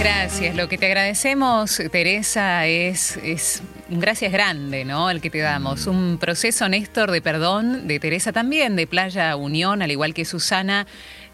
gracias. Lo que te agradecemos, Teresa, es, un gracias grande, ¿no? El que te damos. Un proceso, Néstor, de perdón, de Teresa también, de Playa Unión, al igual que Susana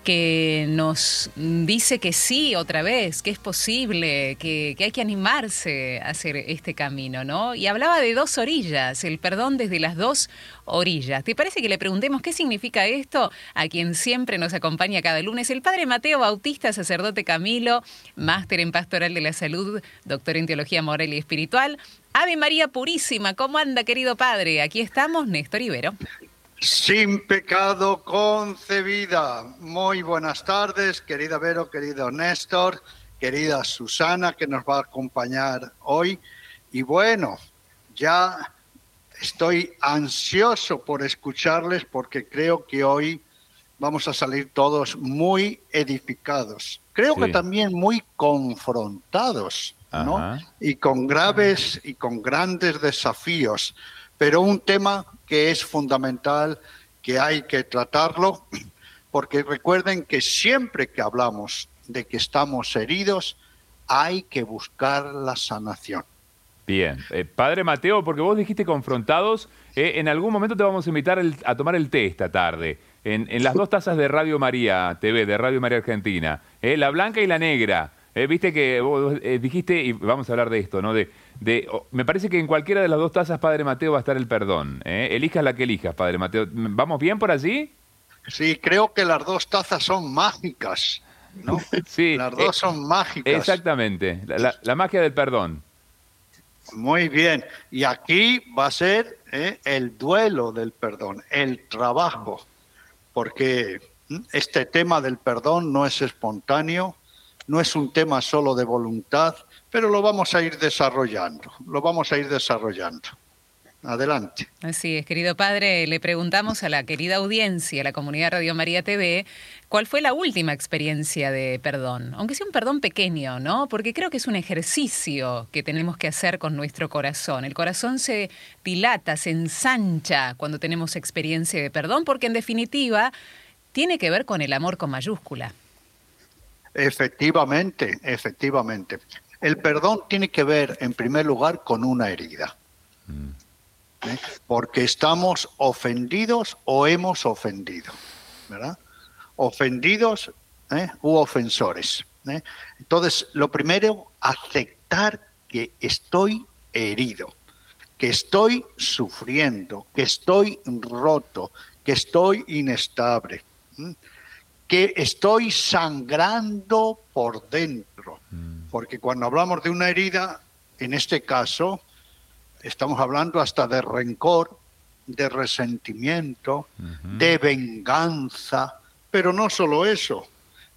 que nos dice que sí otra vez, que es posible, que, hay que animarse a hacer este camino, ¿no? Y hablaba de dos orillas, el perdón desde las dos orillas. ¿Te parece que le preguntemos qué significa esto a quien siempre nos acompaña cada lunes? El padre Mateo Bautista, sacerdote Camilo, máster en Pastoral de la Salud, doctor en Teología Moral y Espiritual. Ave María Purísima, ¿cómo anda, querido padre? Aquí estamos, Néstor Ibero. Sin pecado concebida. Muy buenas tardes, querida Vero, querido Néstor, querida Susana, que nos va a acompañar hoy. Y bueno, ya estoy ansioso por escucharles porque creo que hoy vamos a salir todos muy edificados. Creo que también muy confrontados, ¿no? Y con graves y con grandes desafíos. Pero un tema que es fundamental, que hay que tratarlo, porque recuerden que siempre que hablamos de que estamos heridos, hay que buscar la sanación. Bien, eh, Padre Mateo, porque vos dijiste confrontados, eh, en algún momento te vamos a invitar a tomar el té esta tarde, en, las dos tazas de Radio María TV, de Radio María Argentina, eh, la blanca y la negra. Viste que vos dijiste, y vamos a hablar de esto, ¿no? De, me parece que en cualquiera de las dos tazas, Padre Mateo, va a estar el perdón. ¿eh? Elijas la que elijas, Padre Mateo. ¿Vamos bien por allí? Sí, creo que las dos tazas son mágicas. ¿no? sí. Las dos eh, son mágicas. Exactamente, la, magia del perdón. Muy bien. Y aquí va a ser ¿eh? el duelo del perdón, el trabajo, porque este tema del perdón no es espontáneo, no es un tema solo de voluntad, pero lo vamos a ir desarrollando, lo vamos a ir desarrollando. Adelante. Así es, querido padre, le preguntamos a la querida audiencia, a la comunidad Radio María TV, ¿cuál fue la última experiencia de perdón? Aunque sea un perdón pequeño, ¿no? Porque creo que es un ejercicio que tenemos que hacer con nuestro corazón. El corazón se dilata, se ensancha cuando tenemos experiencia de perdón, porque en definitiva tiene que ver con el amor con mayúscula. Efectivamente, efectivamente. El perdón tiene que ver, en primer lugar, con una herida. Mm. ¿Eh? Porque estamos ofendidos o hemos ofendido, ¿verdad? Ofendidos ¿eh? u ofensores. ¿eh? Entonces, lo primero, aceptar que estoy herido, que estoy sufriendo, que estoy roto, que estoy inestable que estoy sangrando por dentro. Mm. Porque cuando hablamos de una herida, en este caso, estamos hablando hasta de rencor, de resentimiento, de venganza, pero no solo eso,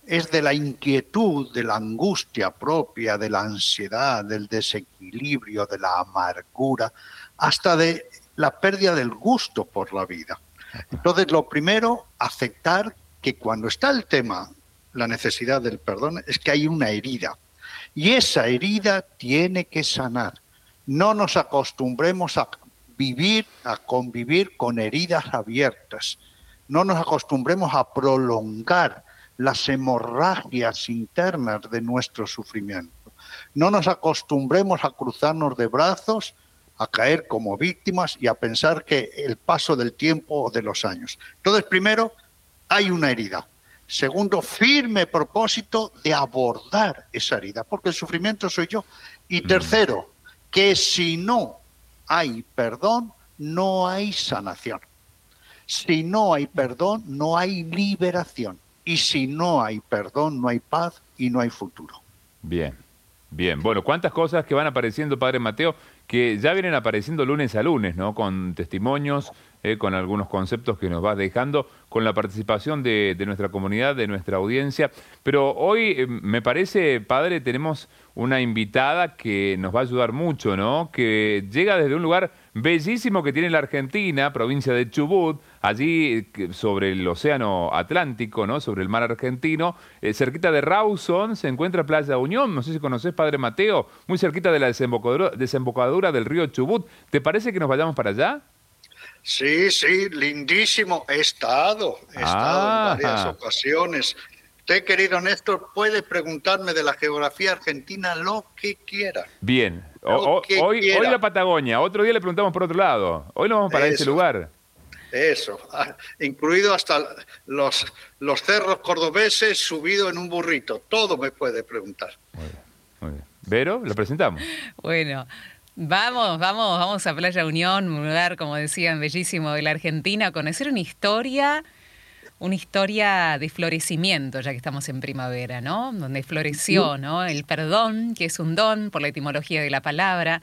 es de la inquietud, de la angustia propia, de la ansiedad, del desequilibrio, de la amargura, hasta de la pérdida del gusto por la vida. Entonces, lo primero, aceptar que cuando está el tema, la necesidad del perdón, es que hay una herida. Y esa herida tiene que sanar. No nos acostumbremos a vivir, a convivir con heridas abiertas. No nos acostumbremos a prolongar las hemorragias internas de nuestro sufrimiento. No nos acostumbremos a cruzarnos de brazos, a caer como víctimas y a pensar que el paso del tiempo o de los años. Entonces, primero, hay una herida. Segundo, firme propósito de abordar esa herida, porque el sufrimiento soy yo. Y mm. tercero, que si no hay perdón, no hay sanación. Si no hay perdón, no hay liberación. Y si no hay perdón, no hay paz y no hay futuro. Bien, bien. Bueno, ¿cuántas cosas que van apareciendo, Padre Mateo, que ya vienen apareciendo lunes a lunes, ¿no? Con testimonios, eh, con algunos conceptos que nos vas dejando, con la participación de, nuestra comunidad, de nuestra audiencia. Pero hoy, eh, me parece, padre, tenemos una invitada que nos va a ayudar mucho, ¿no? Que llega desde un lugar bellísimo que tiene la Argentina, provincia de Chubut, allí sobre el océano Atlántico, ¿no? Sobre el mar argentino, eh, cerquita de Rawson se encuentra Playa Unión, no sé si conoces, Padre Mateo, muy cerquita de la desembocadura, desembocadura del río Chubut. ¿Te parece que nos vayamos para allá? Sí, sí, lindísimo. He estado, he estado en varias ocasiones. Usted, querido Néstor, puede preguntarme de la geografía argentina lo que quiera. Bien. hoy, hoy la Patagonia, otro día le preguntamos por otro lado. Hoy nos vamos para ese lugar. Eso, ah, incluido hasta los, los cerros cordobeses subido en un burrito. Todo me puede preguntar. Muy bien, muy bien. Vero, lo presentamos. Bueno, Vamos, vamos, vamos a Playa Unión, un lugar, como decían, bellísimo de la Argentina, a conocer una historia, una historia de florecimiento, ya que estamos en primavera, ¿no? Donde floreció, ¿no? El perdón, que es un don por la etimología de la palabra,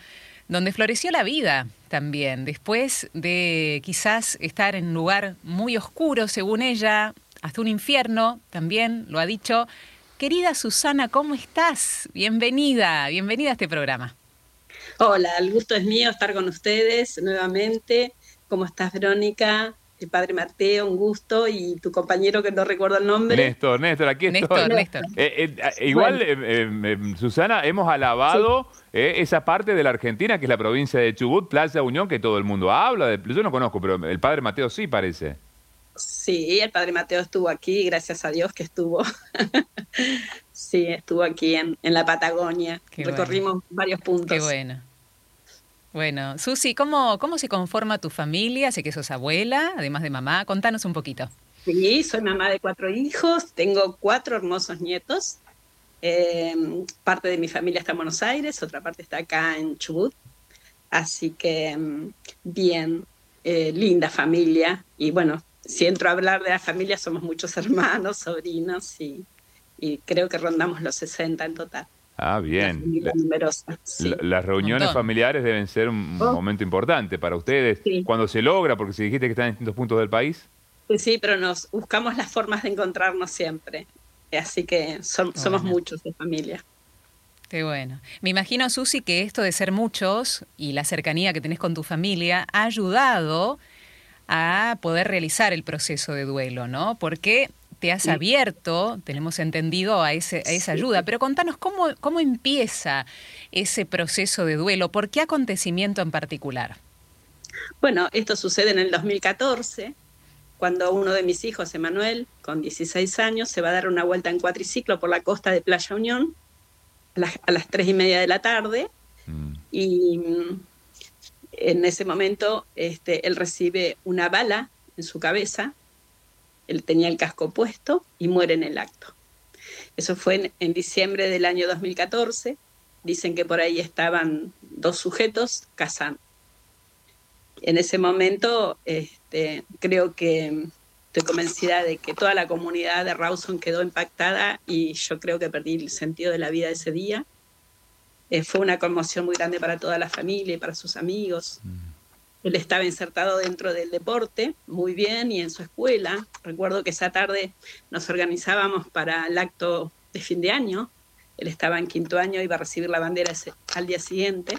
donde floreció la vida también, después de quizás estar en un lugar muy oscuro, según ella, hasta un infierno, también lo ha dicho. Querida Susana, ¿cómo estás? Bienvenida, bienvenida a este programa. Hola, el gusto es mío estar con ustedes nuevamente. ¿Cómo estás, Verónica? El padre Mateo, un gusto, y tu compañero que no recuerdo el nombre. Néstor, Néstor, aquí estoy. Néstor, eh, eh, igual, Susana, hemos alabado eh, esa parte de la Argentina, que es la provincia de Chubut, Plaza Unión, que todo el mundo habla. De, yo no conozco, pero el padre Mateo sí parece. Sí, el padre Mateo estuvo aquí, gracias a Dios que estuvo. sí, estuvo aquí en, la Patagonia. Recorrimos varios puntos. Qué bueno. Bueno, Susi, ¿cómo, ¿cómo se conforma tu familia? Sé que sos abuela, además de mamá. Contanos un poquito. Sí, soy mamá de cuatro hijos, tengo cuatro hermosos nietos. Em, parte de mi familia está en Buenos Aires, otra parte está acá en Chubut. Así que em, bien, eh, linda familia. Y bueno, si entro a hablar de la familia, somos muchos hermanos, sobrinos y, creo que rondamos los 60 en total. Ah, bien. las reuniones familiares deben ser un oh. momento importante para ustedes. Cuando se logra, porque si dijiste que están en distintos puntos del país. Sí, pero nos buscamos las formas de encontrarnos siempre. Así que somos muchos de familia. Qué bueno. Me imagino, Susi, que esto de ser muchos y la cercanía que tenés con tu familia ha ayudado a poder realizar el proceso de duelo, ¿no? Porque te has abierto, tenemos entendido, a, ese, a esa ayuda. Pero contanos cómo, cómo empieza ese proceso de duelo, ¿por qué acontecimiento en particular? Bueno, esto sucede en el 2014, cuando uno de mis hijos, Emanuel, con 16 años, se va a dar una vuelta en cuatriciclo por la costa de Playa Unión a las, a las 3 y media de la tarde. Mm. Y en ese momento este, él recibe una bala en su cabeza, él tenía el casco puesto y muere en el acto. Eso fue en, diciembre del año 2014. Dicen que por ahí estaban dos sujetos cazando. En ese momento este, creo que estoy convencida de que toda la comunidad de Rawson quedó impactada y yo creo que perdí el sentido de la vida ese día eh, fue una conmoción muy grande para toda la familia y para sus amigos. Mm. Él estaba insertado dentro del deporte, muy bien, y en su escuela. Recuerdo que esa tarde nos organizábamos para el acto de fin de año. Él estaba en quinto año, iba a recibir la bandera al día siguiente.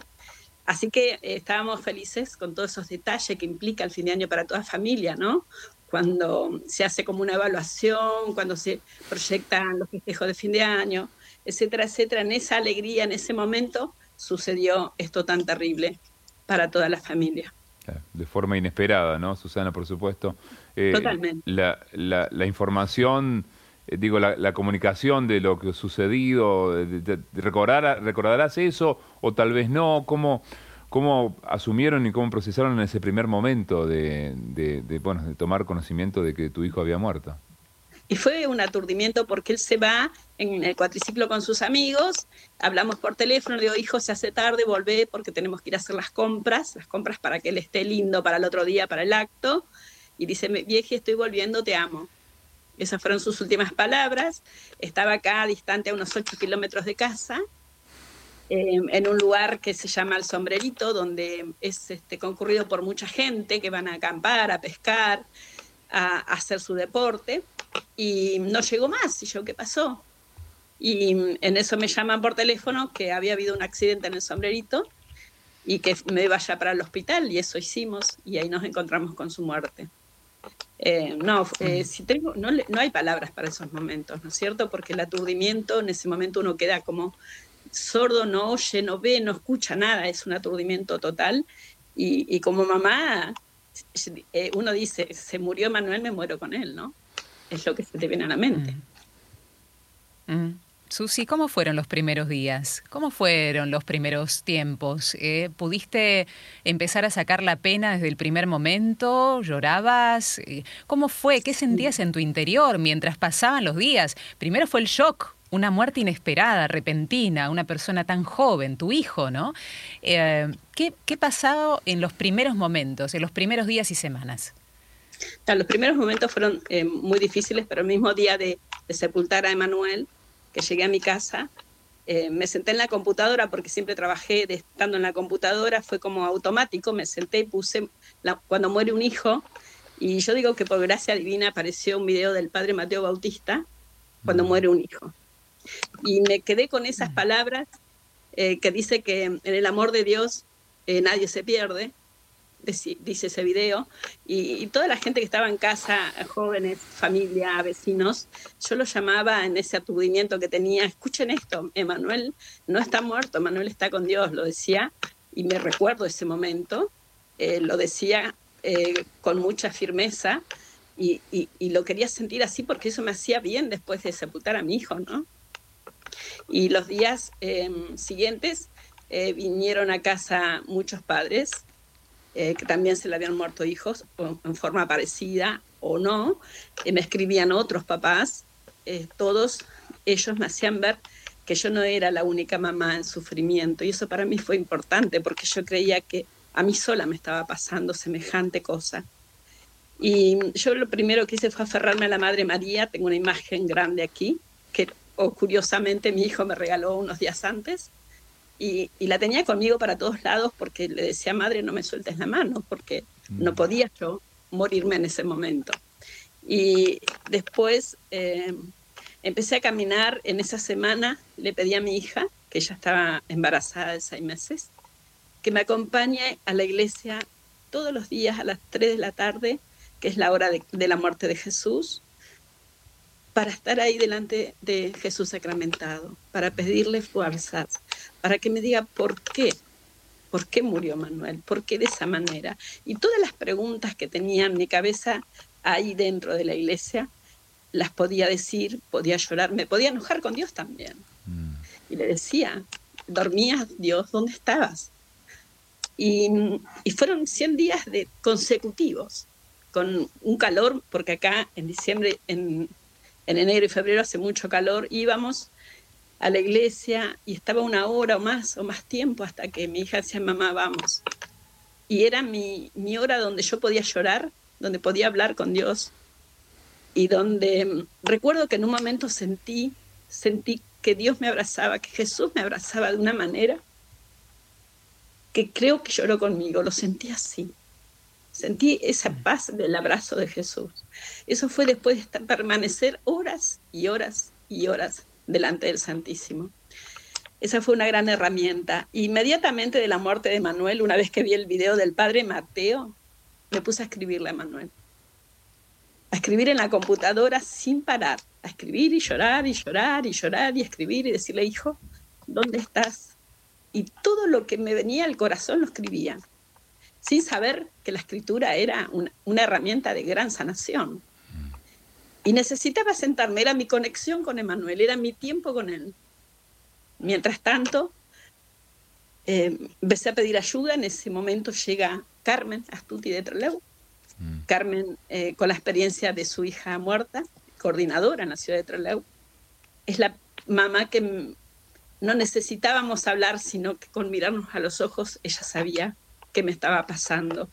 Así que eh, estábamos felices con todos esos detalles que implica el fin de año para toda familia, ¿no? Cuando se hace como una evaluación, cuando se proyectan los festejos de fin de año, etcétera, etcétera, en esa alegría, en ese momento, sucedió esto tan terrible para toda la familia. De forma inesperada, ¿no, Susana, por supuesto? Eh, Totalmente. La, la, información, eh, digo, la, comunicación de lo que ha sucedido, ¿recordarás eso o tal vez no? ¿Cómo, cómo asumieron y cómo procesaron en ese primer momento de, de, bueno, de tomar conocimiento de que tu hijo había muerto? Y fue un aturdimiento porque él se va en el cuatriciclo con sus amigos, hablamos por teléfono, le digo, hijo, se hace tarde, volvé porque tenemos que ir a hacer las compras, las compras para que él esté lindo para el otro día, para el acto. Y dice, vieji, estoy volviendo, te amo. Esas fueron sus últimas palabras. Estaba acá, distante a unos 8 kilómetros de casa, em, en un lugar que se llama El Sombrerito, donde es este, concurrido por mucha gente que van a acampar, a pescar, a hacer su deporte y no llegó más. Y yo, ¿qué pasó? Y en eso me llaman por teléfono que había habido un accidente en el sombrerito y que me vaya para el hospital y eso hicimos y ahí nos encontramos con su muerte. Eh, no, eh, si tengo, no, no, hay palabras para esos momentos, ¿no es cierto? Porque el aturdimiento, en ese momento uno queda como sordo, no oye, no ve, no escucha nada, es un aturdimiento total. Y, y como mamá, eh, uno dice, se murió Manuel, me muero con él, ¿no? Es lo que se te viene a la mente. Susi, ¿cómo fueron los primeros días? ¿Cómo fueron los primeros tiempos? Eh, ¿Pudiste empezar a sacar la pena desde el primer momento? ¿Llorabas? Eh, ¿Cómo fue? ¿Qué sentías en tu interior mientras pasaban los días? Primero fue el shock, una muerte inesperada, repentina, una persona tan joven, tu hijo, ¿no? Eh, ¿qué, ¿Qué pasado en los primeros momentos, en los primeros días y semanas? Los primeros momentos fueron muy difíciles, pero el mismo día de, de sepultar a Emanuel, que llegué a mi casa, eh, me senté en la computadora porque siempre trabajé estando en la computadora, fue como automático, me senté y puse cuando muere un hijo, y yo digo que por gracia divina apareció un video del padre Mateo Bautista cuando mm. muere un hijo. Y me quedé con esas mm. palabras eh, que dice que en el amor de Dios eh, nadie se pierde, dice ese video, y, toda la gente que estaba en casa, jóvenes, familia, vecinos, yo lo llamaba en ese aturdimiento que tenía, escuchen esto, Emanuel no está muerto, Emanuel está con Dios, lo decía, y me recuerdo ese momento, eh, lo decía eh, con mucha firmeza, y, lo quería sentir así porque eso me hacía bien después de sepultar a mi hijo, ¿no? Y los días em, siguientes eh, vinieron a casa muchos padres eh, que también se le habían muerto hijos en forma parecida o no. Eh, me escribían otros papás, eh, todos ellos me hacían ver que yo no era la única mamá en sufrimiento y eso para mí fue importante porque yo creía que a mí sola me estaba pasando semejante cosa. Y yo lo primero que hice fue aferrarme a la Madre María, tengo una imagen grande aquí, que curiosamente mi hijo me regaló unos días antes, y, la tenía conmigo para todos lados porque le decía, madre, no me sueltes la mano, porque no mm. podía yo morirme en ese momento. Y después eh, empecé a caminar en esa semana, le pedí a mi hija, que ella estaba embarazada de seis meses, que me acompañe a la iglesia todos los días a las 3 de la tarde, que es la hora de la muerte de Jesús, para estar ahí delante de Jesús sacramentado, para pedirle fuerzas, para que me diga por qué, por qué murió Manuel, por qué de esa manera. Y todas las preguntas que tenía en mi cabeza ahí dentro de la iglesia, las podía decir, podía llorar, me podía enojar con Dios también. Mm. Y le decía, dormías, Dios, ¿dónde estabas? Y, y fueron 100 días de consecutivos, con un calor, porque acá en diciembre, en, en enero y febrero hace mucho calor, íbamos a la iglesia y estaba una hora o más o más tiempo hasta que mi hija decía, mamá, vamos. Y era mi, mi hora donde yo podía llorar, donde podía hablar con Dios y donde mm, recuerdo que en un momento sentí, sentí que Dios me abrazaba, que Jesús me abrazaba de una manera que creo que lloró conmigo, lo sentí así. Sentí esa paz del abrazo de Jesús. Eso fue después de permanecer horas y horas y horas delante del Santísimo. Esa fue una gran herramienta. Inmediatamente de la muerte de Manuel, una vez que vi el video del padre Mateo, me puse a escribirle a Manuel. A escribir en la computadora sin parar. A escribir y llorar y llorar y llorar y escribir y decirle, hijo, ¿dónde estás? Y todo lo que me venía al corazón lo escribía sin saber que la escritura era una, herramienta de gran sanación. Y necesitaba sentarme, era mi conexión con Emanuel, era mi tiempo con él. Mientras tanto, eh, empecé a pedir ayuda, en ese momento llega Carmen Astuti de Trelew, mm. Carmen eh, con la experiencia de su hija muerta, coordinadora en la ciudad de Trelew, es la mamá que no necesitábamos hablar, sino que con mirarnos a los ojos ella sabía que me estaba pasando.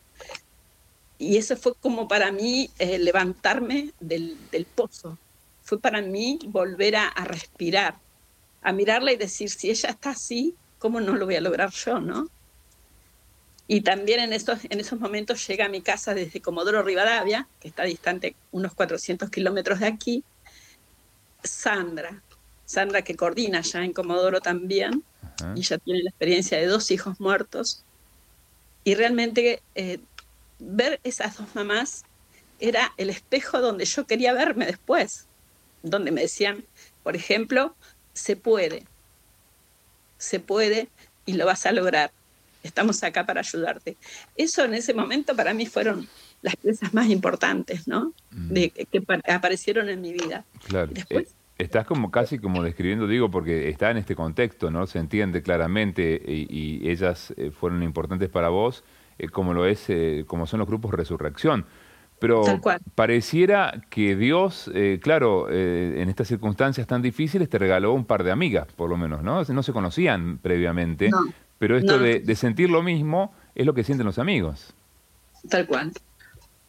Y eso fue como para mí eh, levantarme del, pozo. Fue para mí volver a, respirar, a mirarla y decir, si ella está así, ¿cómo no lo voy a lograr yo, no? Y también en esos, en esos momentos llega a mi casa desde Comodoro Rivadavia, que está distante unos 400 kilómetros de aquí, Sandra. Sandra que coordina ya en Comodoro también, y ya tiene la experiencia de dos hijos muertos. Y realmente eh, ver esas dos mamás era el espejo donde yo quería verme después, donde me decían, por ejemplo, se puede, se puede y lo vas a lograr. Estamos acá para ayudarte. Eso en ese momento para mí fueron las piezas más importantes, ¿no? Mm. De, que aparecieron en mi vida. Claro. Después, Estás como casi como describiendo, digo, porque está en este contexto, ¿no? Se entiende claramente y, ellas eh, fueron importantes para vos, eh, como lo es, eh, como son los grupos Resurrección. Pero pareciera que Dios, claro, en estas circunstancias tan difíciles te regaló un par de amigas, por lo menos, ¿no? No se conocían previamente, pero esto de, de sentir lo mismo es lo que sienten los amigos. Tal cual.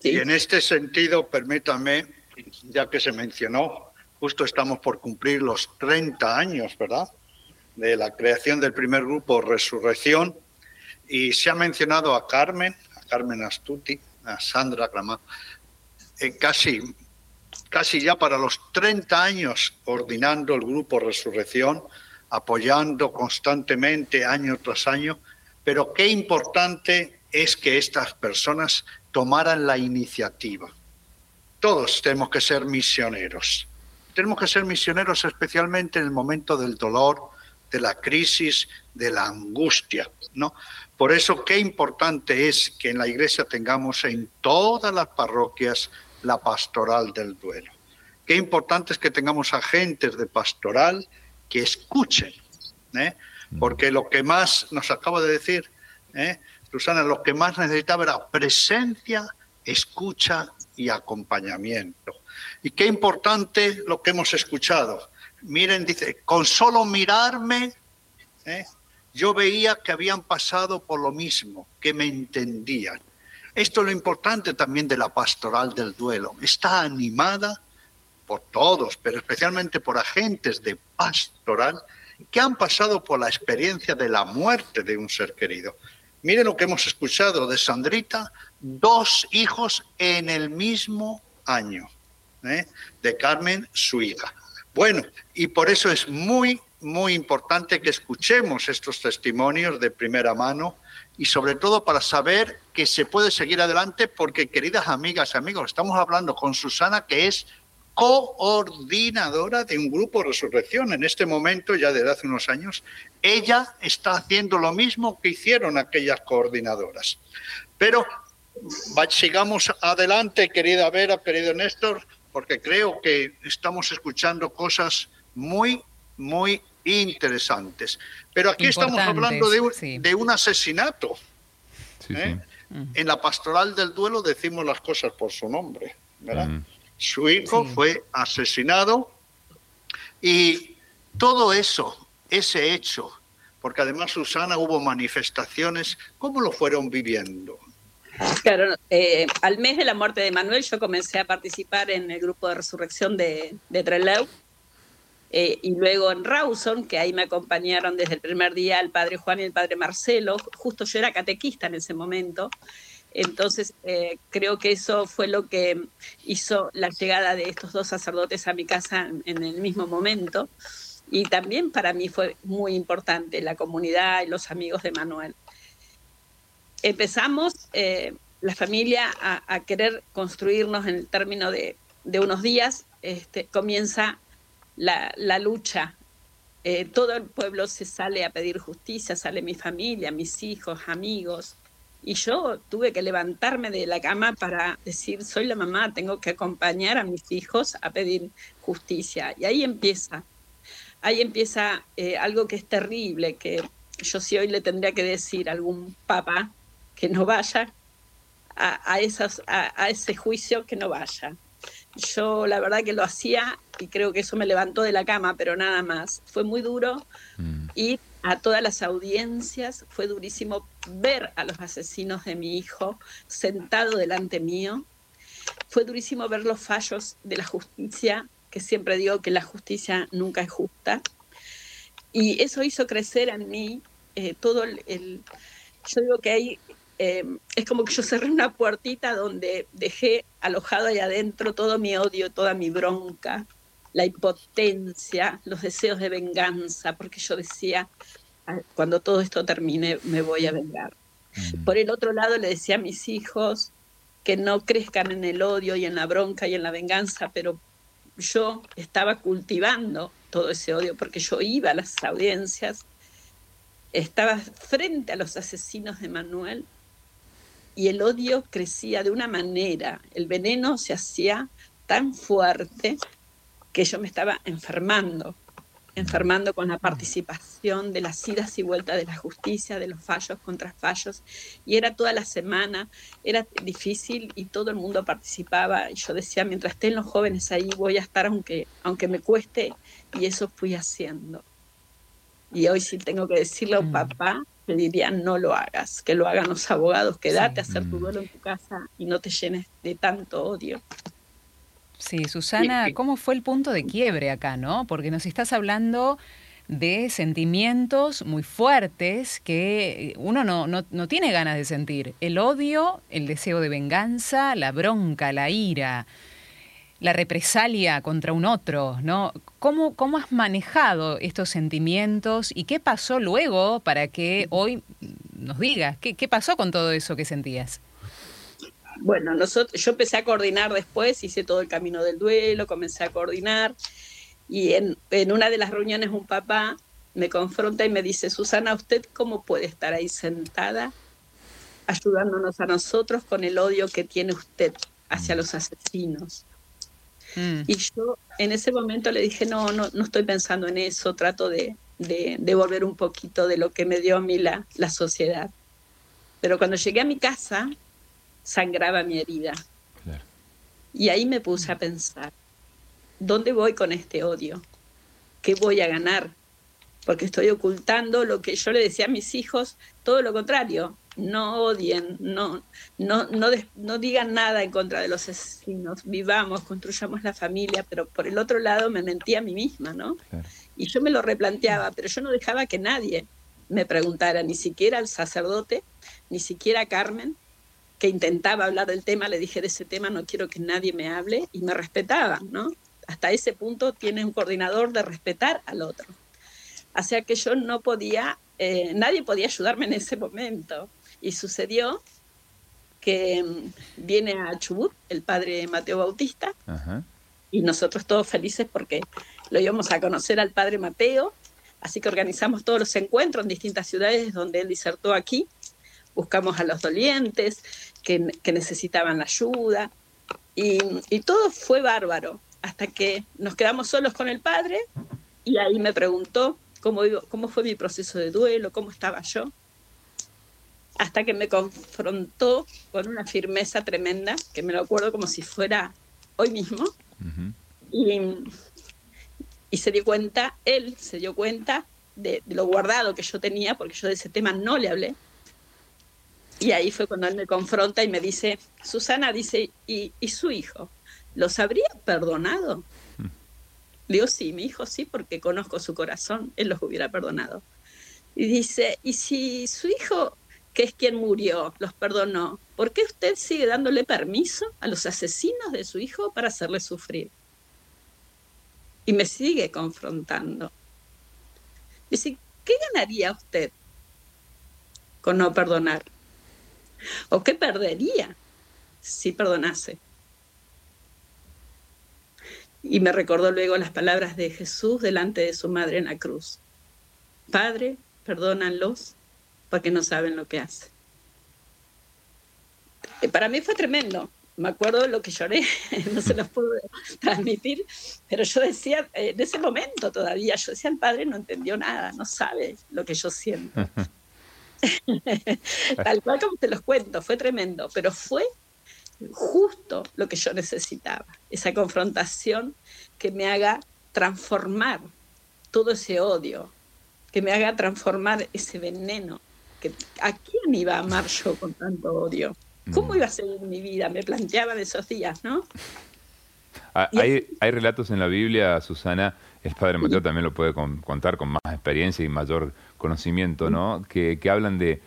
Y en este sentido, permítame, ya que se mencionó, justo estamos por cumplir los 30 años, ¿verdad? De la creación del primer grupo Resurrección. Y se ha mencionado a Carmen, a Carmen Astuti, a Sandra Gramá, eh, casi, casi ya para los 30 años coordinando el grupo Resurrección, apoyando constantemente año tras año. Pero qué importante es que estas personas tomaran la iniciativa. Todos tenemos que ser misioneros. Tenemos que ser misioneros especialmente en el momento del dolor, de la crisis, de la angustia, ¿no? Por eso qué importante es que en la iglesia tengamos en todas las parroquias la pastoral del duelo. Qué importante es que tengamos agentes de pastoral que escuchen, ¿eh? porque lo que más nos acaba de decir ¿eh? Susana, lo que más necesitaba era presencia, escucha y acompañamiento. Y qué importante lo que hemos escuchado. Miren, dice, con solo mirarme, ¿eh? yo veía que habían pasado por lo mismo, que me entendían. Esto es lo importante también de la pastoral del duelo. Está animada por todos, pero especialmente por agentes de pastoral que han pasado por la experiencia de la muerte de un ser querido. Miren lo que hemos escuchado de Sandrita, dos hijos en el mismo año, ¿eh? de Carmen, su hija. Bueno, y por eso es muy, muy importante que escuchemos estos testimonios de primera mano y sobre todo para saber que se puede seguir adelante porque, queridas amigas y amigos, estamos hablando con Susana, que es coordinadora de un grupo Resurrección en este momento, ya desde hace unos años. Ella está haciendo lo mismo que hicieron aquellas coordinadoras. Pero sigamos adelante, querida Vera, querido Néstor, porque creo que estamos escuchando cosas muy, muy interesantes. Pero aquí estamos hablando de un, de un asesinato. ¿eh? En la pastoral del duelo decimos las cosas por su nombre, ¿verdad? Mm. Su hijo fue asesinado y todo eso, ese hecho, porque además Susana hubo manifestaciones, ¿cómo lo fueron viviendo? Claro, eh, al mes de la muerte de Manuel yo comencé a participar en el grupo de resurrección de, de eh, y luego en Rawson, que ahí me acompañaron desde el primer día el padre Juan y el padre Marcelo, justo yo era catequista en ese momento, entonces, eh, creo que eso fue lo que hizo la llegada de estos dos sacerdotes a mi casa en, el mismo momento. Y también para mí fue muy importante la comunidad y los amigos de Manuel. Empezamos eh, la familia a, querer construirnos en el término de, unos días. Este, comienza la, lucha eh, todo el pueblo se sale a pedir justicia, sale mi familia, mis hijos, amigos, y yo tuve que levantarme de la cama para decir, soy la mamá, tengo que acompañar a mis hijos a pedir justicia. Y ahí empieza, ahí empieza eh, algo que es terrible, que yo sí hoy le tendría que decir a algún papá que no vaya a, a, esas, a, ese juicio, que no vaya. Yo la verdad que lo hacía y creo que eso me levantó de la cama, pero nada más. Fue muy duro mm. y a todas las audiencias. Fue durísimo ver a los asesinos de mi hijo sentado delante mío. Fue durísimo ver los fallos de la justicia, que siempre digo que la justicia nunca es justa. Y eso hizo crecer en mí eh, todo el, Yo digo que ahí eh, es como que yo cerré una puertita donde dejé alojado ahí adentro todo mi odio, toda mi bronca, la impotencia, los deseos de venganza, porque yo decía, cuando todo esto termine me voy a vengar. Por el otro lado le decía a mis hijos que no crezcan en el odio y en la bronca y en la venganza, pero yo estaba cultivando todo ese odio porque yo iba a las audiencias, estaba frente a los asesinos de Manuel y el odio crecía de una manera, el veneno se hacía tan fuerte que yo me estaba enfermando, enfermando con la participación de las idas y vueltas de la justicia, de los fallos contra fallos, y era toda la semana, era difícil y todo el mundo participaba, y yo decía, mientras estén los jóvenes ahí voy a estar aunque, aunque me cueste, y eso fui haciendo. Y hoy sí tengo que un mm. papá, diría, no lo hagas, que lo hagan los abogados, quédate a hacer tu mm. duelo en tu casa y no te llenes de tanto odio. Sí, Susana, ¿cómo fue el punto de quiebre acá, no? Porque nos estás hablando de sentimientos muy fuertes que uno no, no, no, tiene ganas de sentir. El odio, el deseo de venganza, la bronca, la ira, la represalia contra un otro, ¿no? ¿Cómo, cómo has manejado estos sentimientos y qué pasó luego para que hoy nos digas qué, qué pasó con todo eso que sentías? bueno, nosotros, yo empecé a coordinar después, hice todo el camino del duelo, comencé a coordinar y en, en una de las reuniones un papá me confronta y me dice, Susana, ¿usted cómo puede estar ahí sentada ayudándonos a nosotros con el odio que tiene usted hacia los asesinos? Mm. Y yo en ese momento le dije, no, no, no estoy pensando en eso, trato de, de devolver un poquito de lo que me dio a mí la, la sociedad. Pero cuando llegué a mi casa, sangraba mi herida. Y ahí me puse a pensar, ¿dónde voy con este odio? ¿Qué voy a ganar? Porque estoy ocultando lo que yo le decía a mis hijos, todo lo contrario, no odien, no, no, no, no digan nada en contra de los asesinos, vivamos, construyamos la familia, pero por el otro lado me mentía a mí misma, ¿no? Y yo me lo replanteaba, pero yo no dejaba que nadie me preguntara, ni siquiera el sacerdote, ni siquiera Carmen, que intentaba hablar del tema, le dije de ese tema no quiero que nadie me hable y me respetaba, ¿no? Hasta ese punto tiene un coordinador de respetar al otro. O sea que yo no podía, eh, nadie podía ayudarme en ese momento. Y sucedió que mm, viene a Chubut el padre Mateo Bautista y nosotros todos felices porque lo íbamos a conocer al padre Mateo, así que organizamos todos los encuentros en distintas ciudades donde él disertó aquí. Buscamos a los dolientes que, necesitaban ayuda. Y, todo fue bárbaro hasta que nos quedamos solos con el padre y ahí me preguntó cómo, cómo fue mi proceso de duelo, cómo estaba yo, hasta que me confrontó con una firmeza tremenda, que me lo acuerdo como si fuera hoy mismo, y, y, se dio cuenta, él se dio cuenta de, de, lo guardado que yo tenía, porque yo de ese tema no le hablé, y ahí fue cuando él me confronta y me dice, Susana dice, ¿y, su hijo? ¿Los habría perdonado? Mm. Le digo, sí, mi hijo sí, porque conozco su corazón, él los hubiera perdonado. Y dice, ¿y si su hijo, que es quien murió, los perdonó, ¿por qué usted sigue dándole permiso a los asesinos de su hijo para hacerle sufrir? Y me sigue confrontando. Dice, ¿qué ganaría usted con no perdonar? ¿O qué perdería si perdonase? Y me recordó luego las palabras de Jesús delante de su madre en la cruz. Padre, perdónanlos porque no saben lo que hacen. Para mí fue tremendo. Me acuerdo de lo que lloré, no se los puedo transmitir, pero yo decía, en ese momento todavía, yo decía, el padre no entendió nada, no sabe lo que yo siento. Tal cual como te los cuento, fue tremendo, pero fue justo lo que yo necesitaba, esa confrontación que me haga transformar todo ese odio, que me haga transformar ese veneno. Que, ¿A quién iba a amar yo con tanto odio? ¿Cómo mm. iba a ser mi vida? Me planteaba de esos días, ¿no? Ah, hay, hay relatos en la Biblia, Susana, el padre Mateo también lo puede contar con más experiencia y mayor conocimiento, ¿no? Que, hablan de,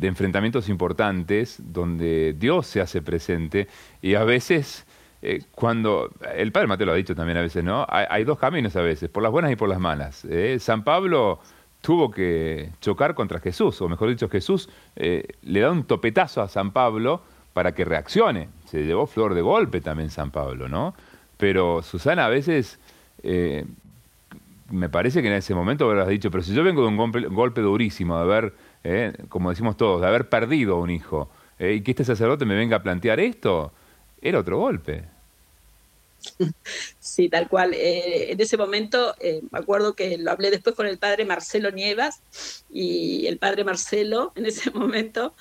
enfrentamientos importantes donde Dios se hace presente y a veces eh, cuando el padre Mateo lo ha dicho también a veces, ¿no? Hay, dos caminos a veces, por las buenas y por las malas. ¿eh? San Pablo tuvo que chocar contra Jesús, o mejor dicho, Jesús eh, le da un topetazo a San Pablo para que reaccione. Se llevó flor de golpe también San Pablo, ¿no? Pero Susana a veces me parece que en ese momento habrás dicho, pero si yo vengo de un golpe, durísimo, de haber, eh, como decimos todos, de haber perdido a un hijo, eh, y que este sacerdote me venga a plantear esto, era otro golpe. sí, tal cual. Eh, en ese momento eh, me acuerdo que lo hablé después con el padre Marcelo Nievas y el padre Marcelo en ese momento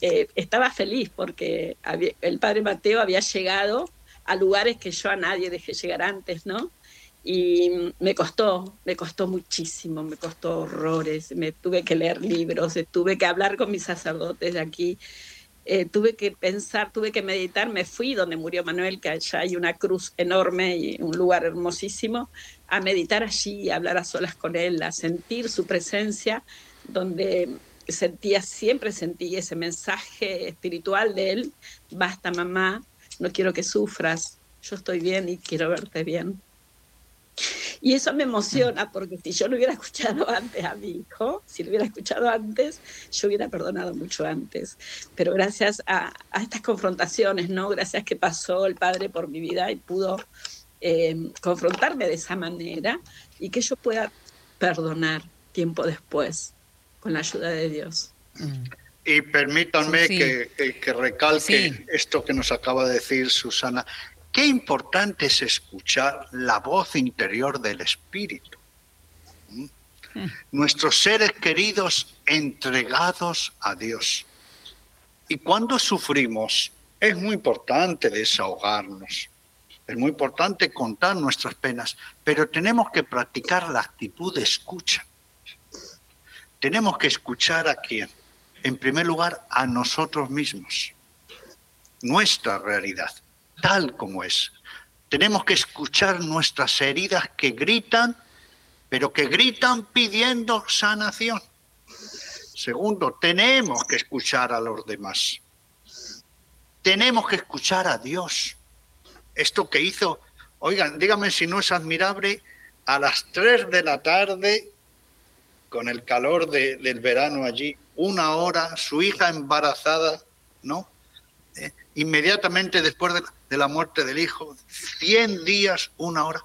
eh, estaba feliz porque el padre Mateo había llegado a lugares que yo a nadie dejé llegar antes, ¿no? Y me costó, me costó muchísimo, me costó horrores, me tuve que leer libros, tuve que hablar con mis sacerdotes de aquí, eh, tuve que pensar, tuve que meditar, me fui donde murió Manuel, que allá hay una cruz enorme y un lugar hermosísimo, a meditar allí, a hablar a solas con él, a sentir su presencia, donde sentía, siempre sentí ese mensaje espiritual de él, basta mamá, no quiero que sufras, yo estoy bien y quiero verte bien. Y eso me emociona porque si yo lo hubiera escuchado antes a mi hijo, si lo hubiera escuchado antes, yo hubiera perdonado mucho antes. Pero gracias a, estas confrontaciones, ¿no? Gracias que pasó el Padre por mi vida y pudo eh, confrontarme de esa manera y que yo pueda perdonar tiempo después con la ayuda de Dios. Y permítanme Que, que, recalque esto que nos acaba de decir Susana. Qué importante es escuchar la voz interior del Espíritu. Nuestros seres queridos entregados a Dios. Y cuando sufrimos, es muy importante desahogarnos. Es muy importante contar nuestras penas, pero tenemos que practicar la actitud de escucha. Tenemos que escuchar a quién. En primer lugar, a nosotros mismos, nuestra realidad tal como es. Tenemos que escuchar nuestras heridas que gritan, pero que gritan pidiendo sanación. Segundo, tenemos que escuchar a los demás. Tenemos que escuchar a Dios. Esto que hizo, oigan, dígame si no es admirable, a las 3 de la tarde, con el calor del verano allí, una hora, su hija embarazada, ¿no? Eh, inmediatamente después de, la muerte del Hijo, 100 días, una hora,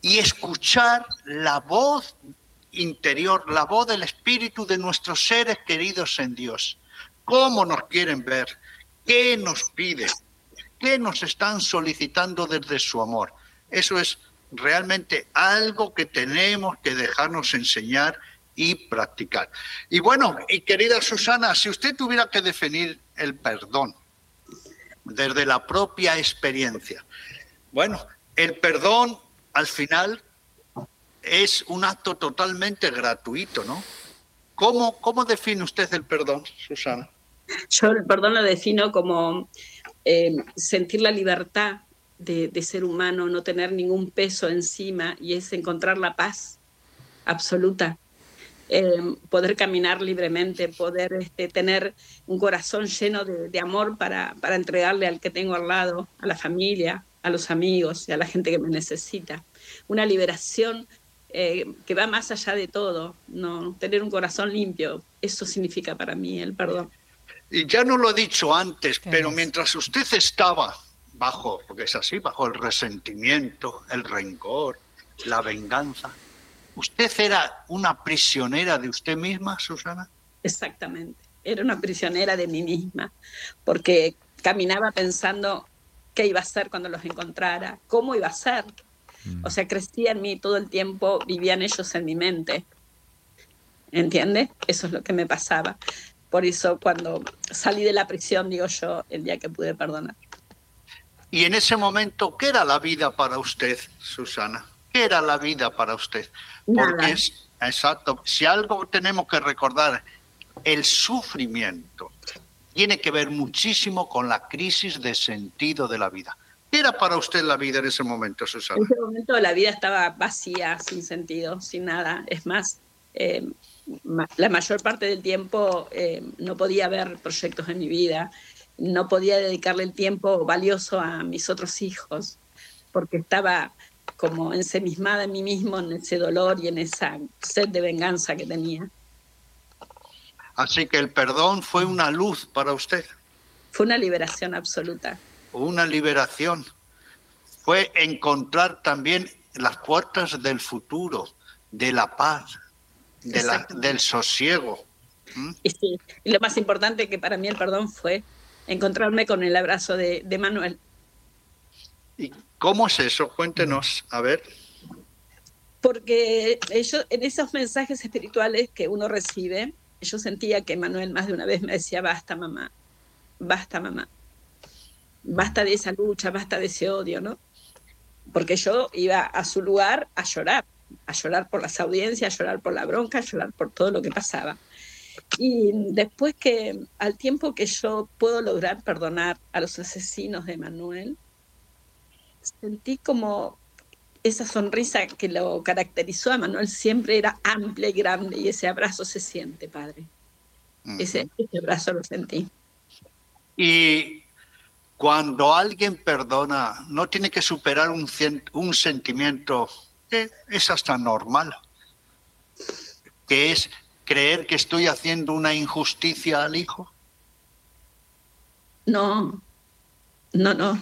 y escuchar la voz interior, la voz del Espíritu de nuestros seres queridos en Dios. ¿Cómo nos quieren ver? ¿Qué nos piden? ¿Qué nos están solicitando desde su amor? Eso es realmente algo que tenemos que dejarnos enseñar y practicar. Y bueno, y querida Susana, si usted tuviera que definir el perdón, desde la propia experiencia. Bueno, el perdón al final es un acto totalmente gratuito, ¿no? ¿Cómo, cómo define usted el perdón, Susana? Yo el perdón lo defino como eh, sentir la libertad de, de, ser humano, no tener ningún peso encima y es encontrar la paz absoluta eh, poder caminar libremente, poder este, tener un corazón lleno de, amor para, para, entregarle al que tengo al lado, a la familia, a los amigos y a la gente que me necesita. Una liberación eh, que va más allá de todo, no tener un corazón limpio, eso significa para mí el perdón. Y ya no lo he dicho antes, pero mientras usted estaba bajo, porque es así, bajo el resentimiento, el rencor, la venganza, ¿Usted era una prisionera de usted misma, Susana? Exactamente, era una prisionera de mí misma, porque caminaba pensando qué iba a hacer cuando los encontrara, cómo iba a ser. Mm. O sea, crecía en mí todo el tiempo, vivían ellos en mi mente. ¿Entiende? Eso es lo que me pasaba. Por eso cuando salí de la prisión, digo yo, el día que pude perdonar. Y en ese momento, ¿qué era la vida para usted, Susana? ¿Qué era la vida para usted? Porque es, exacto, si algo tenemos que recordar, el sufrimiento tiene que ver muchísimo con la crisis de sentido de la vida. ¿Qué era para usted la vida en ese momento, Susana? En ese momento la vida estaba vacía, sin sentido, sin nada. Es más, eh, la mayor parte del tiempo eh, no podía ver proyectos en mi vida, no podía dedicarle el tiempo valioso a mis otros hijos, porque estaba como ensemismada en mí mismo, en ese dolor y en esa sed de venganza que tenía. Así que el perdón fue una luz para usted. Fue una liberación absoluta. Una liberación. Fue encontrar también las puertas del futuro, de la paz, de la, del sosiego. ¿Mm? Y, sí, y lo más importante que para mí el perdón fue encontrarme con el abrazo de, de Manuel. ¿Y ¿Cómo es eso? Cuéntenos, a ver. Porque ellos, en esos mensajes espirituales que uno recibe, yo sentía que Manuel más de una vez me decía, basta mamá, basta mamá, basta de esa lucha, basta de ese odio, ¿no? Porque yo iba a su lugar a llorar, a llorar por las audiencias, a llorar por la bronca, a llorar por todo lo que pasaba. Y después que, al tiempo que yo puedo lograr perdonar a los asesinos de Manuel, sentí como esa sonrisa que lo caracterizó a Manuel siempre era amplia y grande y ese abrazo se siente, padre. ese, ese abrazo lo sentí. Y cuando alguien perdona, no tiene que superar un, un sentimiento es hasta normal, que es creer que estoy haciendo una injusticia al hijo. No, no, no.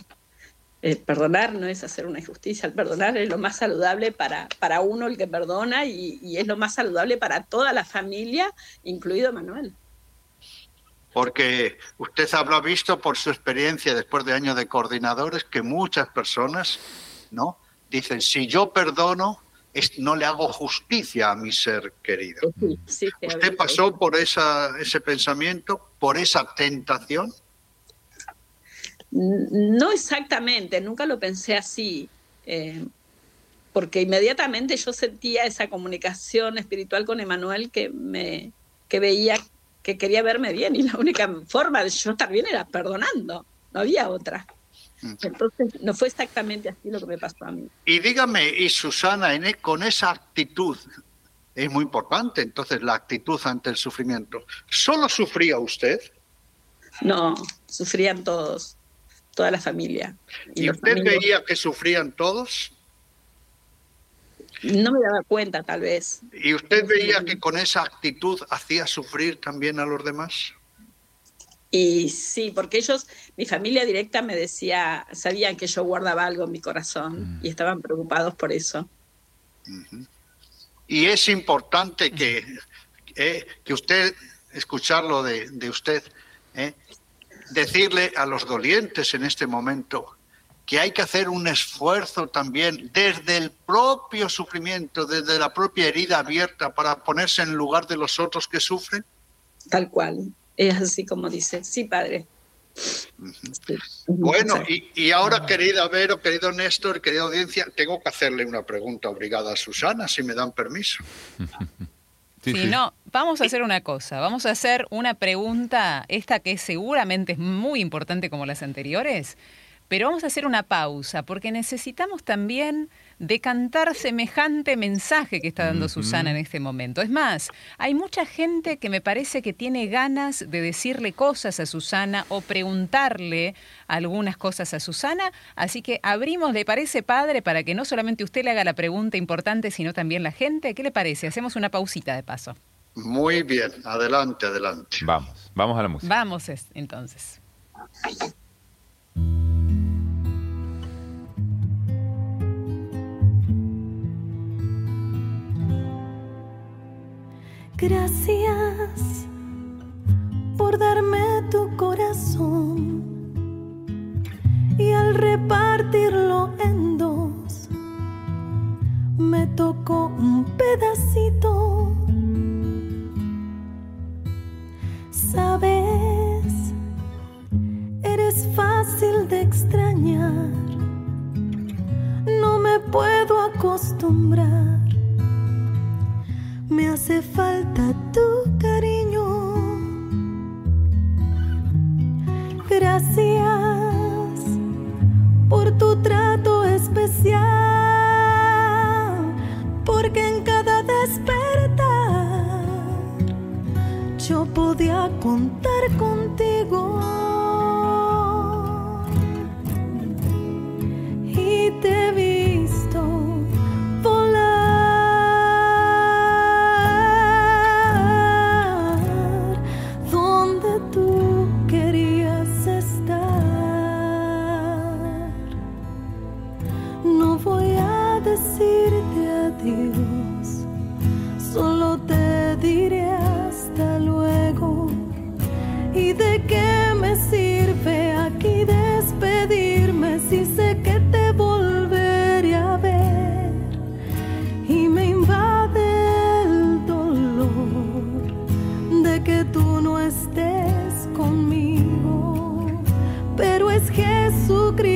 Eh, perdonar no es hacer una injusticia, el perdonar es lo más saludable para, para uno el que perdona y, y es lo más saludable para toda la familia, incluido Manuel porque usted habrá visto por su experiencia después de años de coordinadores que muchas personas no dicen si yo perdono no le hago justicia a mi ser querido. ¿Usted pasó por esa, ese pensamiento, por esa tentación? No exactamente, nunca lo pensé así, eh, porque inmediatamente yo sentía esa comunicación espiritual con Emanuel que me que veía que quería verme bien y la única forma de yo estar bien era perdonando, no había otra. Entonces, no fue exactamente así lo que me pasó a mí. Y dígame, y Susana, e, con esa actitud, es muy importante entonces la actitud ante el sufrimiento. ¿Solo sufría usted? No, sufrían todos, toda la familia. ¿Y, usted veía que sufrían todos? No me daba cuenta, tal vez. ¿Y usted veía que con esa actitud hacía sufrir también a los demás? Y sí, porque ellos, mi familia directa me decía, sabían que yo guardaba algo en mi corazón y estaban preocupados por eso. Y es importante que, eh, que usted, escucharlo de, de usted, eh, decirle a los dolientes en este momento que hay que hacer un esfuerzo también desde el propio sufrimiento, desde la propia herida abierta para ponerse en lugar de los otros que sufren? Tal cual, es así como dice, sí, padre. Bueno, y, ahora, querida Vero, querido Néstor, querida audiencia, tengo que hacerle una pregunta obligada a Susana, si me dan permiso. Si no, vamos a hacer una cosa, vamos a hacer una pregunta, esta que seguramente es muy importante como las anteriores, pero vamos a hacer una pausa porque necesitamos también decantar semejante mensaje que está dando Susana en este momento. Es más, hay mucha gente que me parece que tiene ganas de decirle cosas a Susana o preguntarle algunas cosas a Susana, así que abrimos, ¿le parece padre para que no solamente usted le haga la pregunta importante, sino también la gente? ¿Qué le parece? Hacemos una pausita de paso. Muy bien, adelante, adelante. Vamos, vamos a la música. Vamos entonces. Gracias por darme tu corazón y al repartirlo en dos me tocó un pedacito. Sabes, eres fácil de extrañar, no me puedo acostumbrar me hace falta tu cariño. Gracias por tu trato especial, porque en cada despertar yo podía contar contigo. Y te vi Jesus Cristo.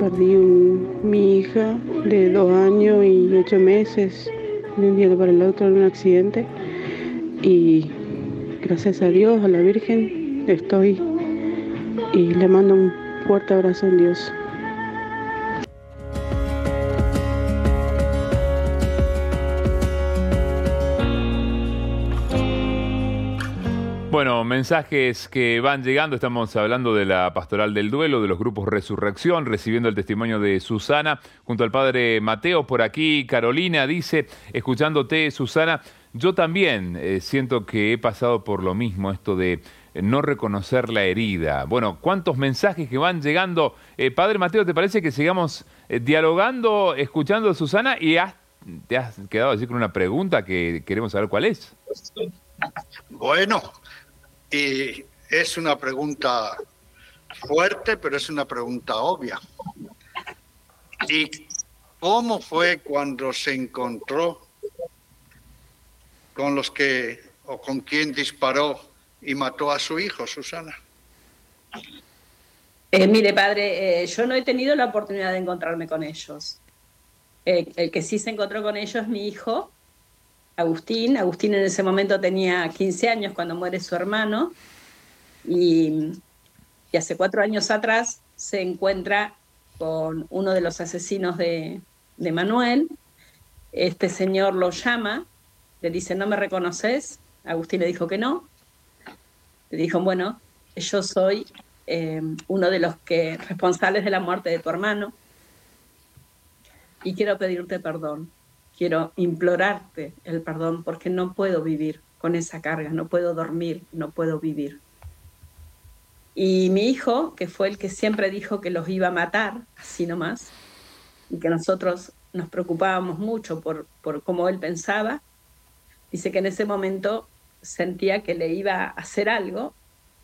Perdí mi hija de dos años y ocho meses de un día para el otro en un accidente. Y gracias a Dios, a la Virgen, estoy y le mando un fuerte abrazo en Dios. Bueno, mensajes que van llegando. Estamos hablando de la pastoral del duelo, de los grupos Resurrección, recibiendo el testimonio de Susana junto al padre Mateo. Por aquí, Carolina dice, escuchándote, Susana, yo también eh, siento que he pasado por lo mismo, esto de no reconocer la herida. Bueno, ¿cuántos mensajes que van llegando? Eh, padre Mateo, ¿te parece que sigamos eh, dialogando, escuchando a Susana? Y has- te has quedado así con una pregunta que queremos saber cuál es. Bueno, y es una pregunta fuerte, pero es una pregunta obvia. ¿Y cómo fue cuando se encontró con los que o con quien disparó y mató a su hijo, Susana? Eh, mire, padre, eh, yo no he tenido la oportunidad de encontrarme con ellos. Eh, el que sí se encontró con ellos es mi hijo, Agustín. Agustín en ese momento tenía 15 años cuando muere su hermano y, hace cuatro años atrás se encuentra con uno de los asesinos de, de Manuel. Este señor lo llama, le dice, ¿no me reconoces? Agustín le dijo que no. Le dijo, bueno, yo soy eh, uno de los que responsables de la muerte de tu hermano y quiero pedirte perdón. Quiero implorarte el perdón porque no puedo vivir con esa carga, no puedo dormir, no puedo vivir. Y mi hijo, que fue el que siempre dijo que los iba a matar, así nomás, y que nosotros nos preocupábamos mucho por, por cómo él pensaba, dice que en ese momento sentía que le iba a hacer algo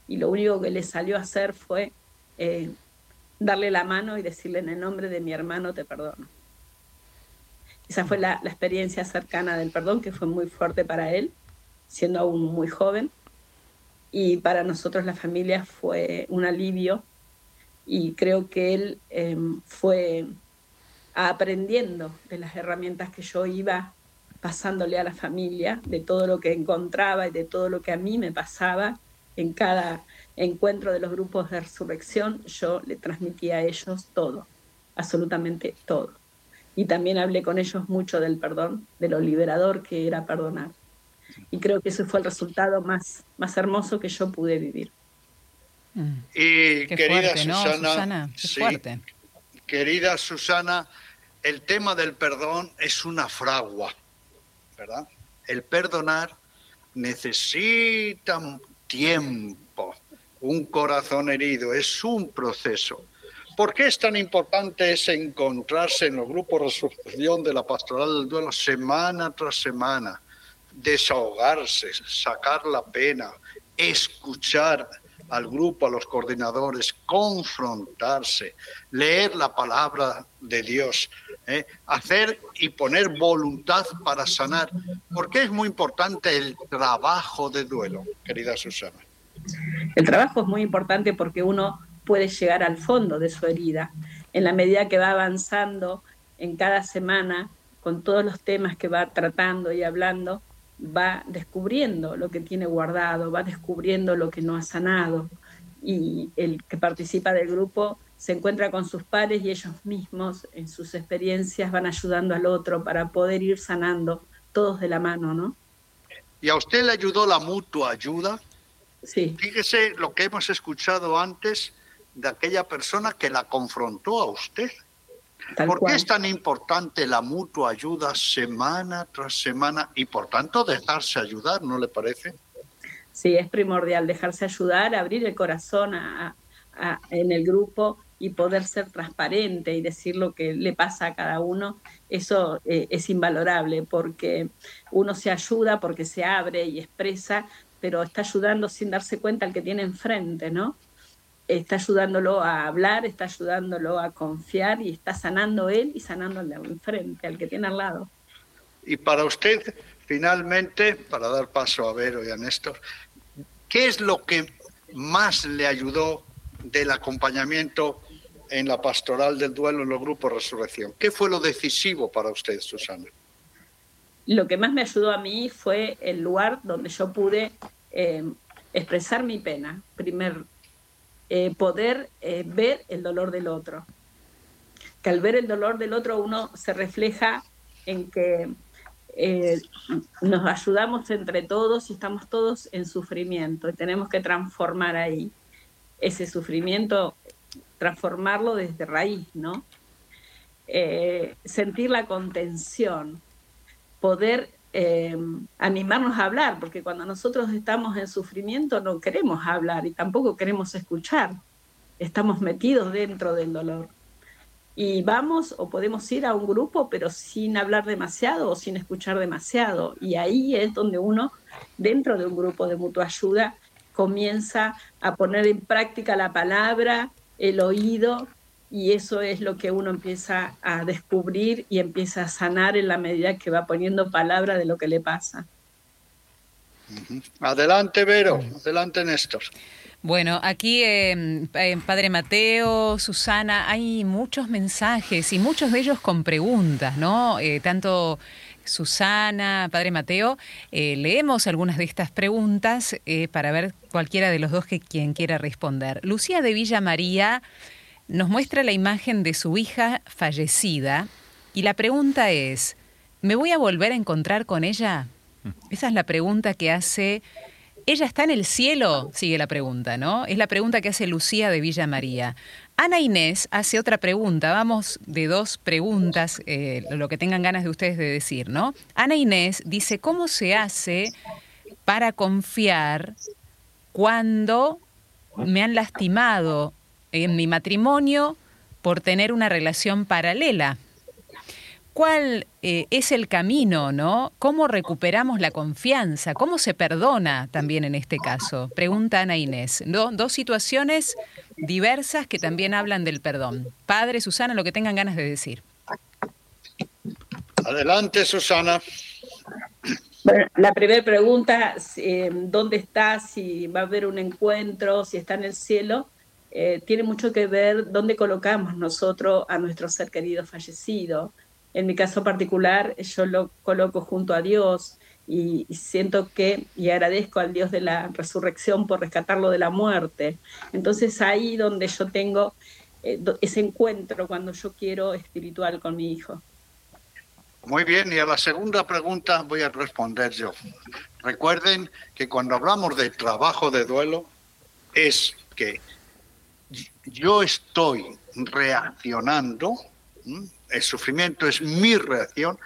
y lo único que le salió a hacer fue eh, darle la mano y decirle en el nombre de mi hermano te perdono. Esa fue la, experiencia cercana del perdón, que fue muy fuerte para él, siendo aún muy joven. Y para nosotros la familia fue un alivio y creo que él eh, fue aprendiendo de las herramientas que yo iba pasándole a la familia, de todo lo que encontraba y de todo lo que a mí me pasaba en cada encuentro de los grupos de resurrección, yo le transmitía a ellos todo, absolutamente todo. Y también hablé con ellos mucho del perdón, de lo liberador que era perdonar. Y creo que ese fue el resultado más, más hermoso que yo pude vivir. Mm. Y querida Susana, fuerte. querida Susana, el tema del perdón es una fragua, ¿verdad? El perdonar necesita tiempo, un corazón herido, es un proceso. ¿Por qué es tan importante ese encontrarse en los grupos de resurrección de la pastoral del duelo semana tras semana? Desahogarse, sacar la pena, escuchar al grupo, a los coordinadores, confrontarse, leer la palabra de Dios, ¿eh? hacer y poner voluntad para sanar. ¿Por qué es muy importante el trabajo de duelo, querida Susana? El trabajo es muy importante porque uno puede llegar al fondo de su herida. En la medida que va avanzando en cada semana con todos los temas que va tratando y hablando, va descubriendo lo que tiene guardado, va descubriendo lo que no ha sanado. Y el que participa del grupo se encuentra con sus pares y ellos mismos en sus experiencias van ayudando al otro para poder ir sanando todos de la mano, ¿no? ¿Y a usted le ayudó la mutua ayuda? Sí. Fíjese lo que hemos escuchado antes de aquella persona que la confrontó a usted. ¿Por qué es tan importante la mutua ayuda semana tras semana y por tanto dejarse ayudar, no le parece? Sí, es primordial dejarse ayudar, abrir el corazón en el grupo y poder ser transparente y decir lo que le pasa a cada uno, eso eh, es invalorable porque uno se ayuda porque se abre y expresa, pero está ayudando sin darse cuenta al que tiene enfrente, ¿no? Está ayudándolo a hablar, está ayudándolo a confiar y está sanando él y sanando al de enfrente, al que tiene al lado. Y para usted, finalmente, para dar paso a Vero y a Néstor, ¿qué es lo que más le ayudó del acompañamiento en la pastoral del duelo en los grupos Resurrección? ¿Qué fue lo decisivo para usted, Susana? Lo que más me ayudó a mí fue el lugar donde yo pude eh, expresar mi pena, primer eh, poder eh, ver el dolor del otro. Que al ver el dolor del otro uno se refleja en que eh, nos ayudamos entre todos y estamos todos en sufrimiento y tenemos que transformar ahí ese sufrimiento, transformarlo desde raíz, ¿no? sentir la contención, poder eh, animarnos a hablar, porque cuando nosotros estamos en sufrimiento no queremos hablar y tampoco queremos escuchar, estamos metidos dentro del dolor. Y vamos o podemos ir a un grupo, pero sin hablar demasiado o sin escuchar demasiado. Y ahí es donde uno, dentro de un grupo de mutua ayuda, comienza a poner en práctica la palabra, el oído y eso es lo que uno empieza a descubrir y empieza a sanar en la medida que va poniendo palabra de lo que le pasa. Adelante, Vero. Adelante, Néstor. Bueno, aquí, eh, eh, Padre Mateo, Susana, hay muchos mensajes y muchos de ellos con preguntas, ¿no? Eh, tanto Susana, Padre Mateo, leemos algunas de estas preguntas para ver cualquiera de los dos que quien quiera responder. Lucía de Villa María nos muestra la imagen de su hija fallecida y la pregunta es, ¿me voy a volver a encontrar con ella? Esa es la pregunta que hace... ¿Ella está en el cielo? Sigue la pregunta, ¿no? Es la pregunta que hace Lucía de Villa María. Ana Inés hace otra pregunta, vamos de dos preguntas, eh, lo que tengan ganas de ustedes de decir, ¿no? Ana Inés dice, ¿cómo se hace para confiar cuando me han lastimado en mi matrimonio por tener una relación paralela. ¿Cuál eh, es el camino, no? ¿Cómo recuperamos la confianza? ¿Cómo se perdona también en este caso? Pregunta Ana Inés. dos situaciones diversas que también hablan del perdón. Padre, Susana, lo que tengan ganas de decir. Adelante, Susana. Bueno, la primera pregunta, eh, ¿dónde está? Si va a haber un encuentro, si está en el cielo. Eh, tiene mucho que ver dónde colocamos nosotros a nuestro ser querido fallecido. En mi caso particular, yo lo coloco junto a Dios y, siento que, y agradezco al Dios de la resurrección por rescatarlo de la muerte. Entonces ahí donde yo tengo eh, ese encuentro cuando yo quiero espiritual con mi hijo. Muy bien, y a la segunda pregunta voy a responder yo. Recuerden que cuando hablamos de trabajo de duelo, es que yo estoy reaccionando, el sufrimiento es mi reacción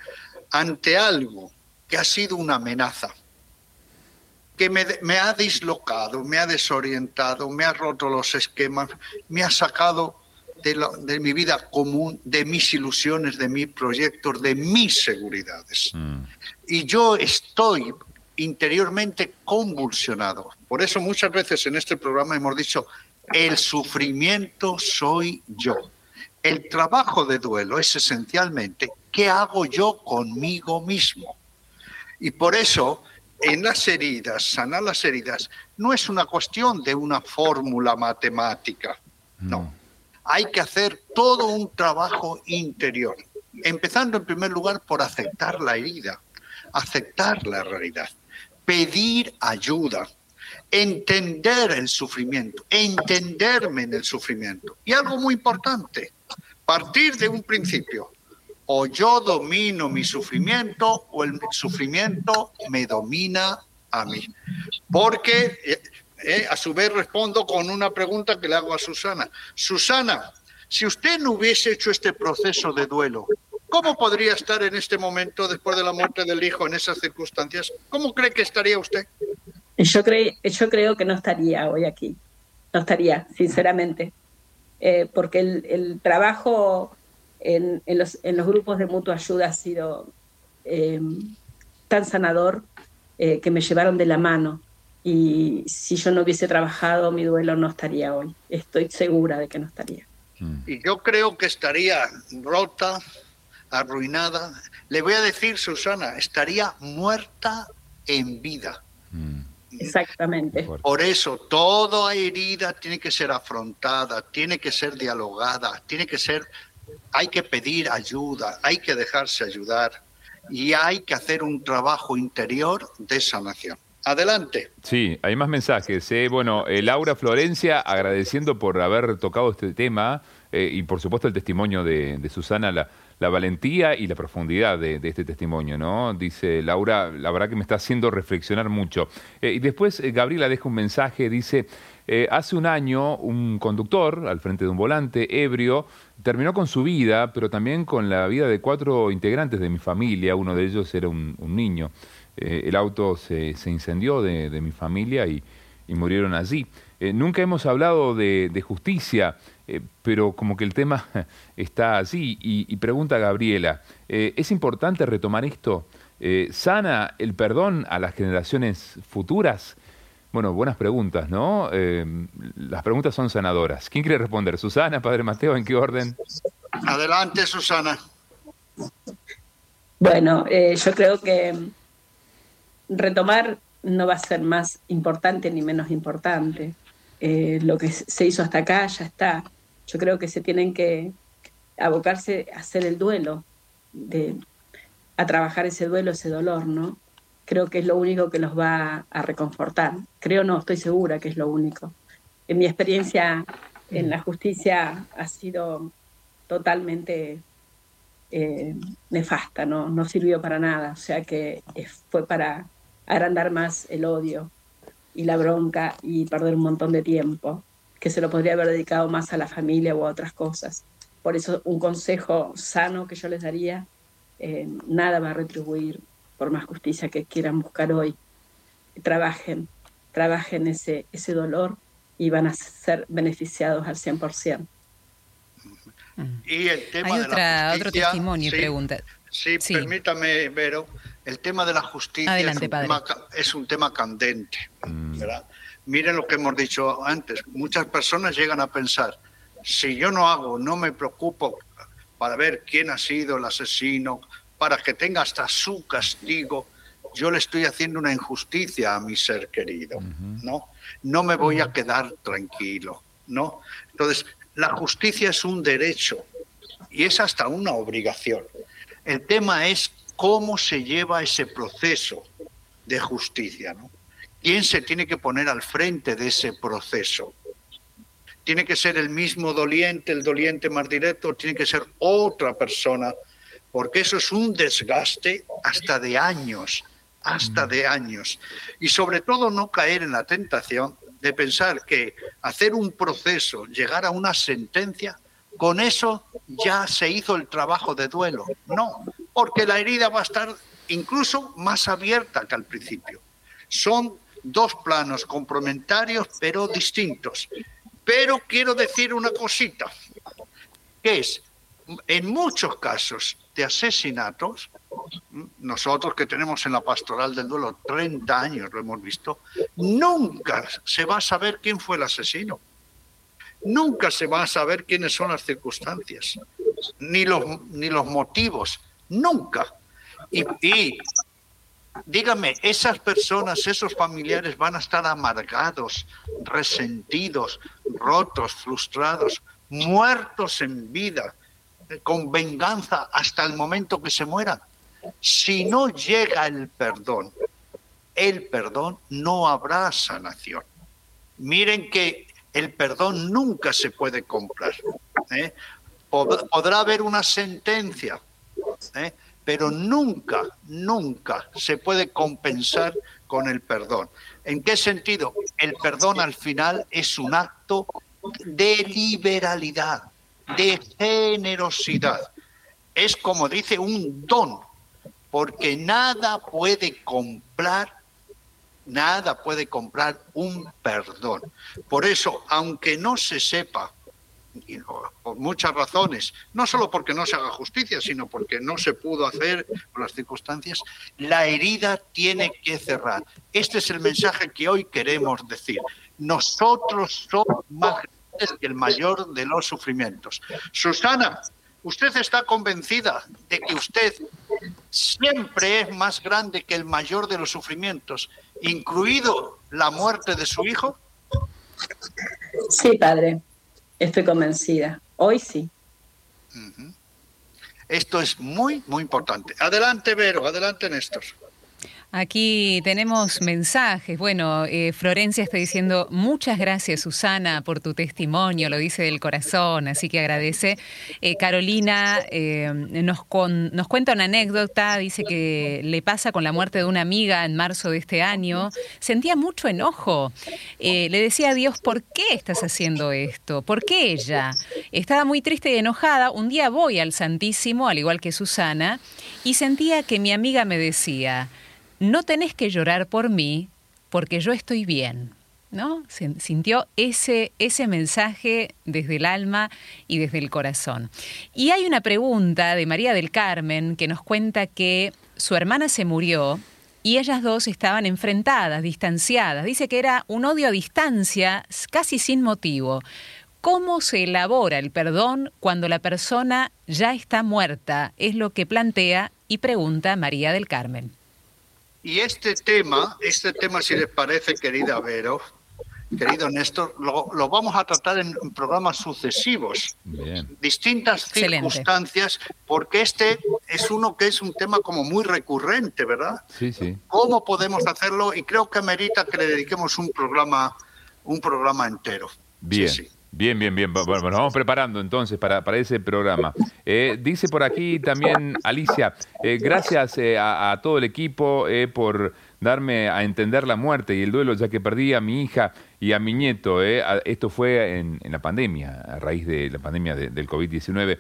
ante algo que ha sido una amenaza, que me, me, ha dislocado, me ha desorientado, me ha roto los esquemas, me ha sacado de, de mi vida común, de mis ilusiones, de mis proyectos, de mis seguridades. Mm. Y yo estoy interiormente convulsionado. Por eso muchas veces en este programa hemos dicho, el sufrimiento soy yo. El trabajo de duelo es esencialmente qué hago yo conmigo mismo. Y por eso en las heridas, sanar las heridas, no es una cuestión de una fórmula matemática, no. Hay que hacer todo un trabajo interior, empezando en primer lugar por aceptar la herida, aceptar la realidad, pedir ayuda, entender el sufrimiento, entenderme en el sufrimiento. Y algo muy importante, partir de un principio. O yo domino mi sufrimiento o el sufrimiento me domina a mí. Porque eh, eh, a su vez respondo con una pregunta que le hago a Susana. Susana, si usted no hubiese hecho este proceso de duelo, ¿cómo podría estar en este momento después de la muerte del hijo en esas circunstancias? ¿Cómo cree que estaría usted? Yo, yo creo que no estaría hoy aquí, no estaría, sinceramente, eh, porque el, trabajo en, los, grupos de mutua ayuda ha sido eh, tan sanador eh, que me llevaron de la mano. Y si yo no hubiese trabajado, mi duelo no estaría hoy. Estoy segura de que no estaría. Y yo creo que estaría rota, arruinada. Le voy a decir, Susana, estaría muerta en vida. Mm. Exactamente. Por eso, toda herida tiene que ser afrontada, tiene que ser dialogada, tiene que ser, hay que pedir ayuda, hay que dejarse ayudar y hay que hacer un trabajo interior de sanación. Adelante. Sí, hay más mensajes. ¿eh? Bueno, eh, Laura Florencia agradeciendo por haber tocado este tema eh, y por supuesto el testimonio de, de Susana, la, la valentía y la profundidad de, este testimonio, ¿no? Dice Laura, la verdad que me está haciendo reflexionar mucho. Eh, y después eh, Gabriela deja un mensaje, dice, eh, hace un año un conductor al frente de un volante ebrio terminó con su vida, pero también con la vida de cuatro integrantes de mi familia, uno de ellos era un, niño. el auto se, incendió de, mi familia y, murieron allí. nunca hemos hablado de justicia. Eh, pero como que el tema está así. Y, pregunta Gabriela, eh, ¿es importante retomar esto? Eh, ¿Sana el perdón a las generaciones futuras? Bueno, buenas preguntas, ¿no? las preguntas son sanadoras. ¿Quién quiere responder? ¿Susana, Padre Mateo? ¿En qué orden? Adelante, Susana. Bueno, yo creo que retomar no va a ser más importante ni menos importante. lo que se hizo hasta acá ya está. Yo creo que se tienen que abocarse a hacer el duelo, a trabajar ese duelo, ese dolor, ¿no? Creo que es lo único que los va a reconfortar. Creo no, estoy segura que es lo único. En mi experiencia en la justicia ha sido totalmente eh, nefasta, ¿no? no sirvió para nada, o sea que fue para agrandar más el odio y la bronca y perder un montón de tiempo que se lo podría haber dedicado más a la familia o a otras cosas. Por eso un consejo sano que yo les daría, eh, nada va a retribuir por más justicia que quieran buscar hoy. Trabajen, trabajen ese, ese dolor y van a ser beneficiados al 100%. Y el tema Hay de la otro testimonio y pregunta. Sí, permítame, Vero. El tema de la justicia es, un tema, es, un tema, candente, mm. Miren lo que hemos dicho antes. Muchas personas llegan a pensar, si yo no hago, no me preocupo para ver quién ha sido el asesino, para que tenga hasta su castigo, yo le estoy haciendo una injusticia a mi ser querido, ¿no? No me voy a quedar tranquilo, ¿no? Entonces, la justicia es un derecho y es hasta una obligación. El tema es cómo se lleva ese proceso de justicia, ¿no? ¿Quién se tiene que poner al frente de ese proceso? ¿Tiene que ser el mismo doliente, el doliente más directo, o tiene que ser otra persona porque eso es un desgaste hasta de años, hasta de años. Y sobre todo no caer en la tentación de pensar que hacer un proceso, llegar a una sentencia, con eso ya se hizo el trabajo de duelo. No, porque la herida va a estar incluso más abierta que al principio. Son dos planos complementarios pero distintos. Pero quiero decir una cosita, que es, en muchos casos de asesinatos, nosotros que tenemos en la pastoral del duelo 30 años, lo hemos visto, nunca se va a saber quién fue el asesino. Nunca se va a saber quiénes son las circunstancias, ni los, ni los motivos, nunca. Y, y dígame, esas personas, esos familiares van a estar amargados, resentidos, rotos, frustrados, muertos en vida, con venganza hasta el momento que se mueran. Si no llega el perdón, el perdón no habrá sanación. Miren que el perdón nunca se puede comprar. ¿eh? Podrá haber una sentencia, ¿eh? Pero nunca, nunca se puede compensar con el perdón. ¿En qué sentido? El perdón al final es un acto de liberalidad, de generosidad. Es como dice un don, porque nada puede comprar, nada puede comprar un perdón. Por eso, aunque no se sepa, por muchas razones, no solo porque no se haga justicia, sino porque no se pudo hacer por las circunstancias, la herida tiene que cerrar. Este es el mensaje que hoy queremos decir. Nosotros somos más grandes que el mayor de los sufrimientos. Susana, ¿usted está convencida de que usted siempre es más grande que el mayor de los sufrimientos, incluido la muerte de su hijo? Sí, padre, estoy convencida. Hoy sí. Esto es muy, muy importante. Adelante, Vero, adelante, Néstor. Aquí tenemos mensajes. Bueno, eh, Florencia está diciendo muchas gracias Susana por tu testimonio, lo dice del corazón, así que agradece. Eh, Carolina eh, nos, nos cuenta una anécdota, dice que le pasa con la muerte de una amiga en marzo de este año. Sentía mucho enojo. le decía a Dios, ¿por qué estás haciendo esto? ¿Por qué ella? Estaba muy triste y enojada. Un día voy al Santísimo, al igual que Susana, y sentía que mi amiga me decía, no tenés que llorar por mí porque yo estoy bien. ¿No? Sintió ese, ese mensaje desde el alma y desde el corazón. Y hay una pregunta de María del Carmen que nos cuenta que su hermana se murió y ellas dos estaban enfrentadas, distanciadas. Dice que era un odio a distancia, casi sin motivo. ¿Cómo se elabora el perdón cuando la persona ya está muerta? Es lo que plantea y pregunta María del Carmen. Y este tema, este tema, si les parece, querida Vero, querido Néstor, lo, vamos a tratar en programas sucesivos, distintas circunstancias, porque este es uno que es un tema como muy recurrente, ¿verdad? Sí, sí. ¿Cómo podemos hacerlo? Y creo que merita que le dediquemos un programa, un programa entero. Bien. Sí, sí. Bien, bien, bien. Bueno, nos vamos preparando entonces para, para ese programa. Eh, dice por aquí también Alicia, eh, gracias eh, a, todo el equipo por darme a entender la muerte y el duelo, ya que perdí a mi hija y a mi nieto. esto fue en, la pandemia, a raíz de la pandemia del COVID-19.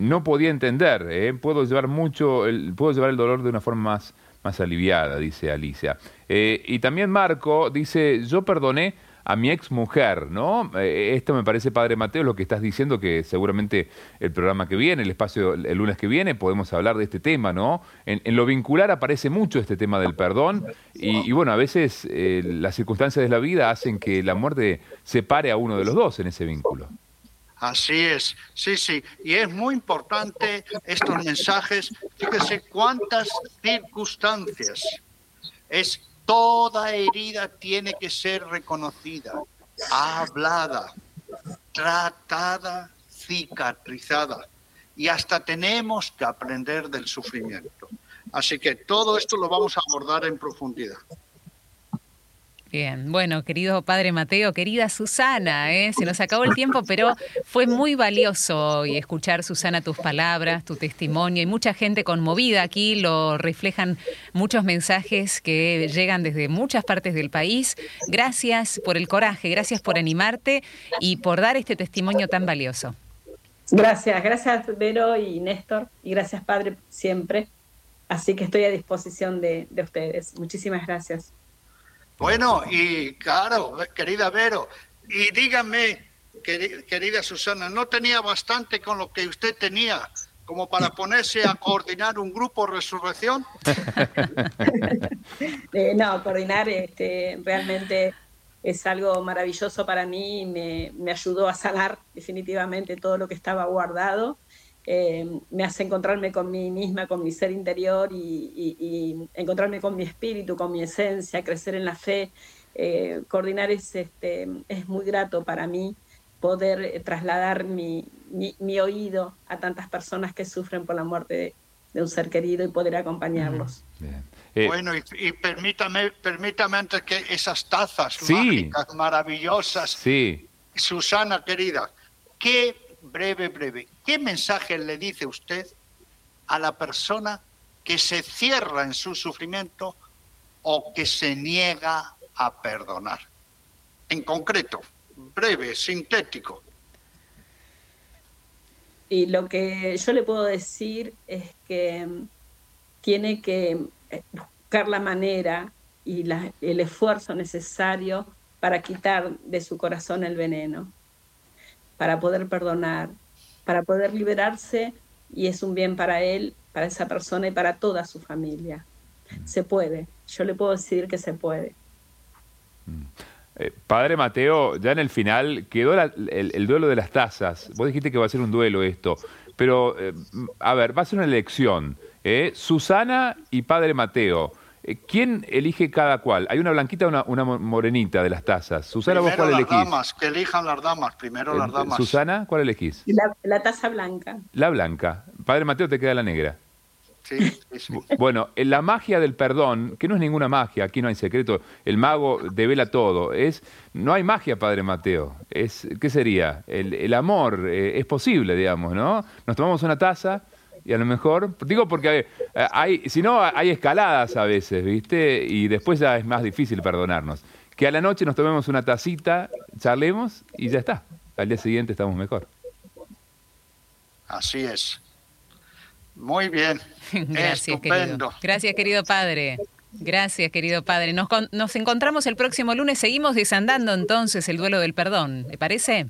no podía entender, puedo llevar mucho, el, puedo llevar el dolor de una forma más, más aliviada, dice Alicia. y también Marco dice, yo perdoné a mi ex mujer, ¿no? Eh, esto me parece, Padre Mateo, lo que estás diciendo, que seguramente el programa que viene, el espacio el lunes que viene, podemos hablar de este tema, ¿no? En, lo vincular aparece mucho este tema del perdón y, bueno, a veces eh, las circunstancias de la vida hacen que la muerte separe a uno de los dos en ese vínculo. Así es, sí, sí. Y es muy importante estos mensajes. Fíjese cuántas circunstancias. Es Toda herida tiene que ser reconocida, hablada, tratada, cicatrizada. Y hasta tenemos que aprender del sufrimiento. Así que todo esto lo vamos a abordar en profundidad. Bien, bueno, querido padre Mateo, querida Susana, ¿eh? se nos acabó el tiempo, pero fue muy valioso y escuchar, Susana, tus palabras, tu testimonio y mucha gente conmovida aquí, lo reflejan muchos mensajes que llegan desde muchas partes del país. Gracias por el coraje, gracias por animarte y por dar este testimonio tan valioso. Gracias, gracias Vero y Néstor y gracias Padre siempre. Así que estoy a disposición de, de ustedes. Muchísimas gracias. Bueno, y claro, querida Vero, y dígame, querida Susana, ¿no tenía bastante con lo que usted tenía como para ponerse a coordinar un grupo resurrección? Eh, no, coordinar este, realmente es algo maravilloso para mí y me, me ayudó a sanar definitivamente todo lo que estaba guardado eh, me hace encontrarme con mí misma, con mi ser interior y, encontrarme con mi espíritu, con mi esencia, crecer en la fe. Eh, coordinar es, este, es muy grato para mí poder eh, trasladar mi, mi, oído a tantas personas que sufren por la muerte de, un ser querido y poder acompañarlos. bueno, y, permítame, permítame antes que esas tazas mágicas, maravillosas. Sí. Susana, querida, ¿qué breve, breve. ¿Qué mensaje le dice usted a la persona que se cierra en su sufrimiento o que se niega a perdonar? En concreto, breve, sintético. Y lo que yo le puedo decir es que tiene que buscar la manera y el esfuerzo necesario para quitar de su corazón el veneno para poder perdonar, para poder liberarse y es un bien para él, para esa persona y para toda su familia. Se puede, yo le puedo decir que se puede. Mm. Eh, padre Mateo, ya en el final quedó el, duelo de las tazas. Vos dijiste que va a ser un duelo esto, pero eh, a ver, va a ser una elección. ¿eh? Susana y Padre Mateo. Eh, ¿Quién elige cada cual? Hay una blanquita o una, morenita de las tazas. Susana, ¿vos cuál las elegís? damas, que elijan las damas, primero las damas. Susana, ¿cuál elegís? La, taza blanca. La blanca. Padre Mateo, te queda la negra. Sí, sí, Bueno, la magia del perdón, que no es ninguna magia, aquí no hay secreto, el mago devela todo, es, no hay magia, Padre Mateo, es, ¿qué sería? El, el amor eh, es posible, digamos, ¿no? Nos tomamos una taza, y a lo mejor, digo porque hay, si no, hay escaladas a veces, ¿viste? Y después ya es más difícil perdonarnos. Que a la noche nos tomemos una tacita, charlemos y ya está. Al día siguiente estamos mejor. Así es. Muy bien. Gracias, querido. Gracias, querido padre. Gracias, querido padre. Nos, nos encontramos el próximo lunes. Seguimos desandando entonces el duelo del perdón. ¿Le parece?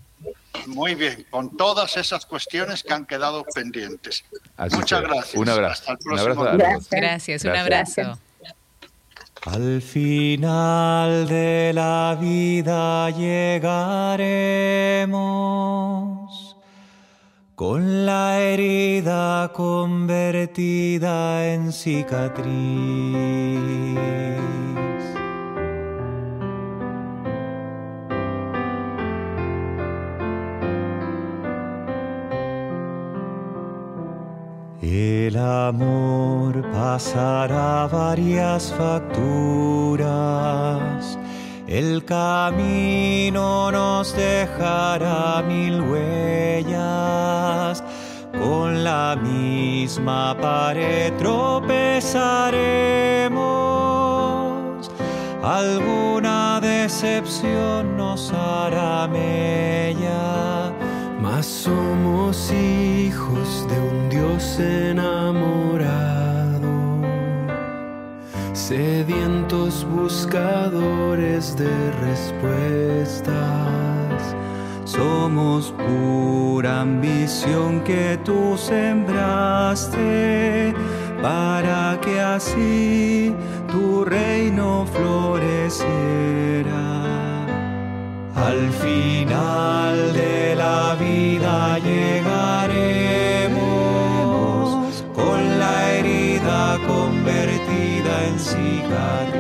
Muy bien, con todas esas cuestiones que han quedado pendientes. Muchas gracias. Un abrazo. Hasta el próximo. Gracias. un abrazo. Al final de la vida llegaremos con la herida convertida en cicatriz. El amor pasará varias facturas, el camino nos dejará mil huellas, con la misma pared tropezaremos, alguna decepción nos hará mella. Mas somos hijos de un Dios enamorado, sedientos buscadores de respuestas. Somos pura ambición que tú sembraste para que así tu reino floreciera. Al final de la vida llegaremos con la herida en cicatriz.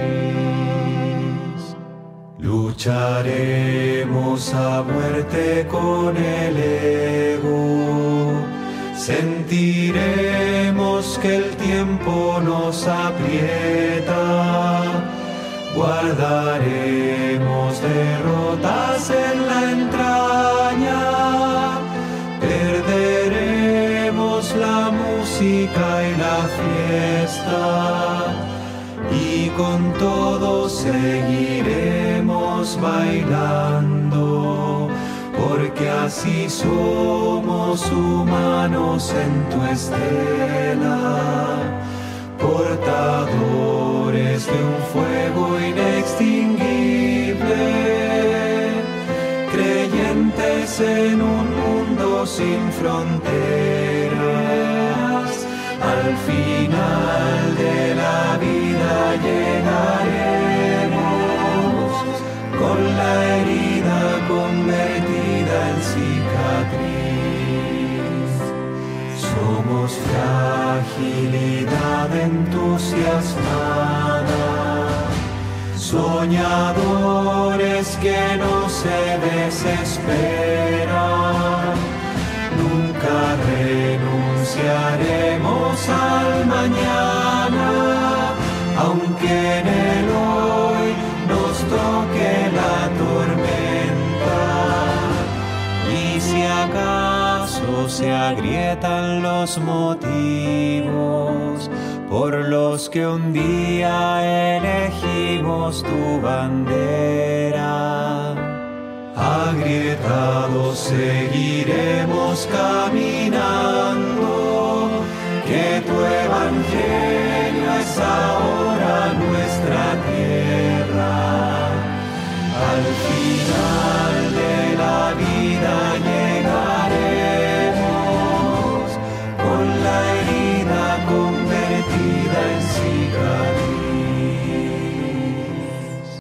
Lucharemos a muerte con el ego. Sentiremos que el tiempo nos aprieta. Guardaremos derrotas en la entraña. Perderemos la música y la fiesta con todos seguiremos bailando, porque así somos humanos en tu estela, portadores de un fuego inextinguible, creyentes en un mundo sin fronteras. Al final llegaremos con la herida convertida en cicatriz. Somos fragilidad entusiasmada, soñadores que no se desesperan. Nunca renunciaremos al mañana, el hoy nos toque la tormenta. Y si acaso se agrietan los motivos por los que un día elegimos tu bandera, agrietados seguiremos caminando, que tu evangelio Señor es ahora nuestro.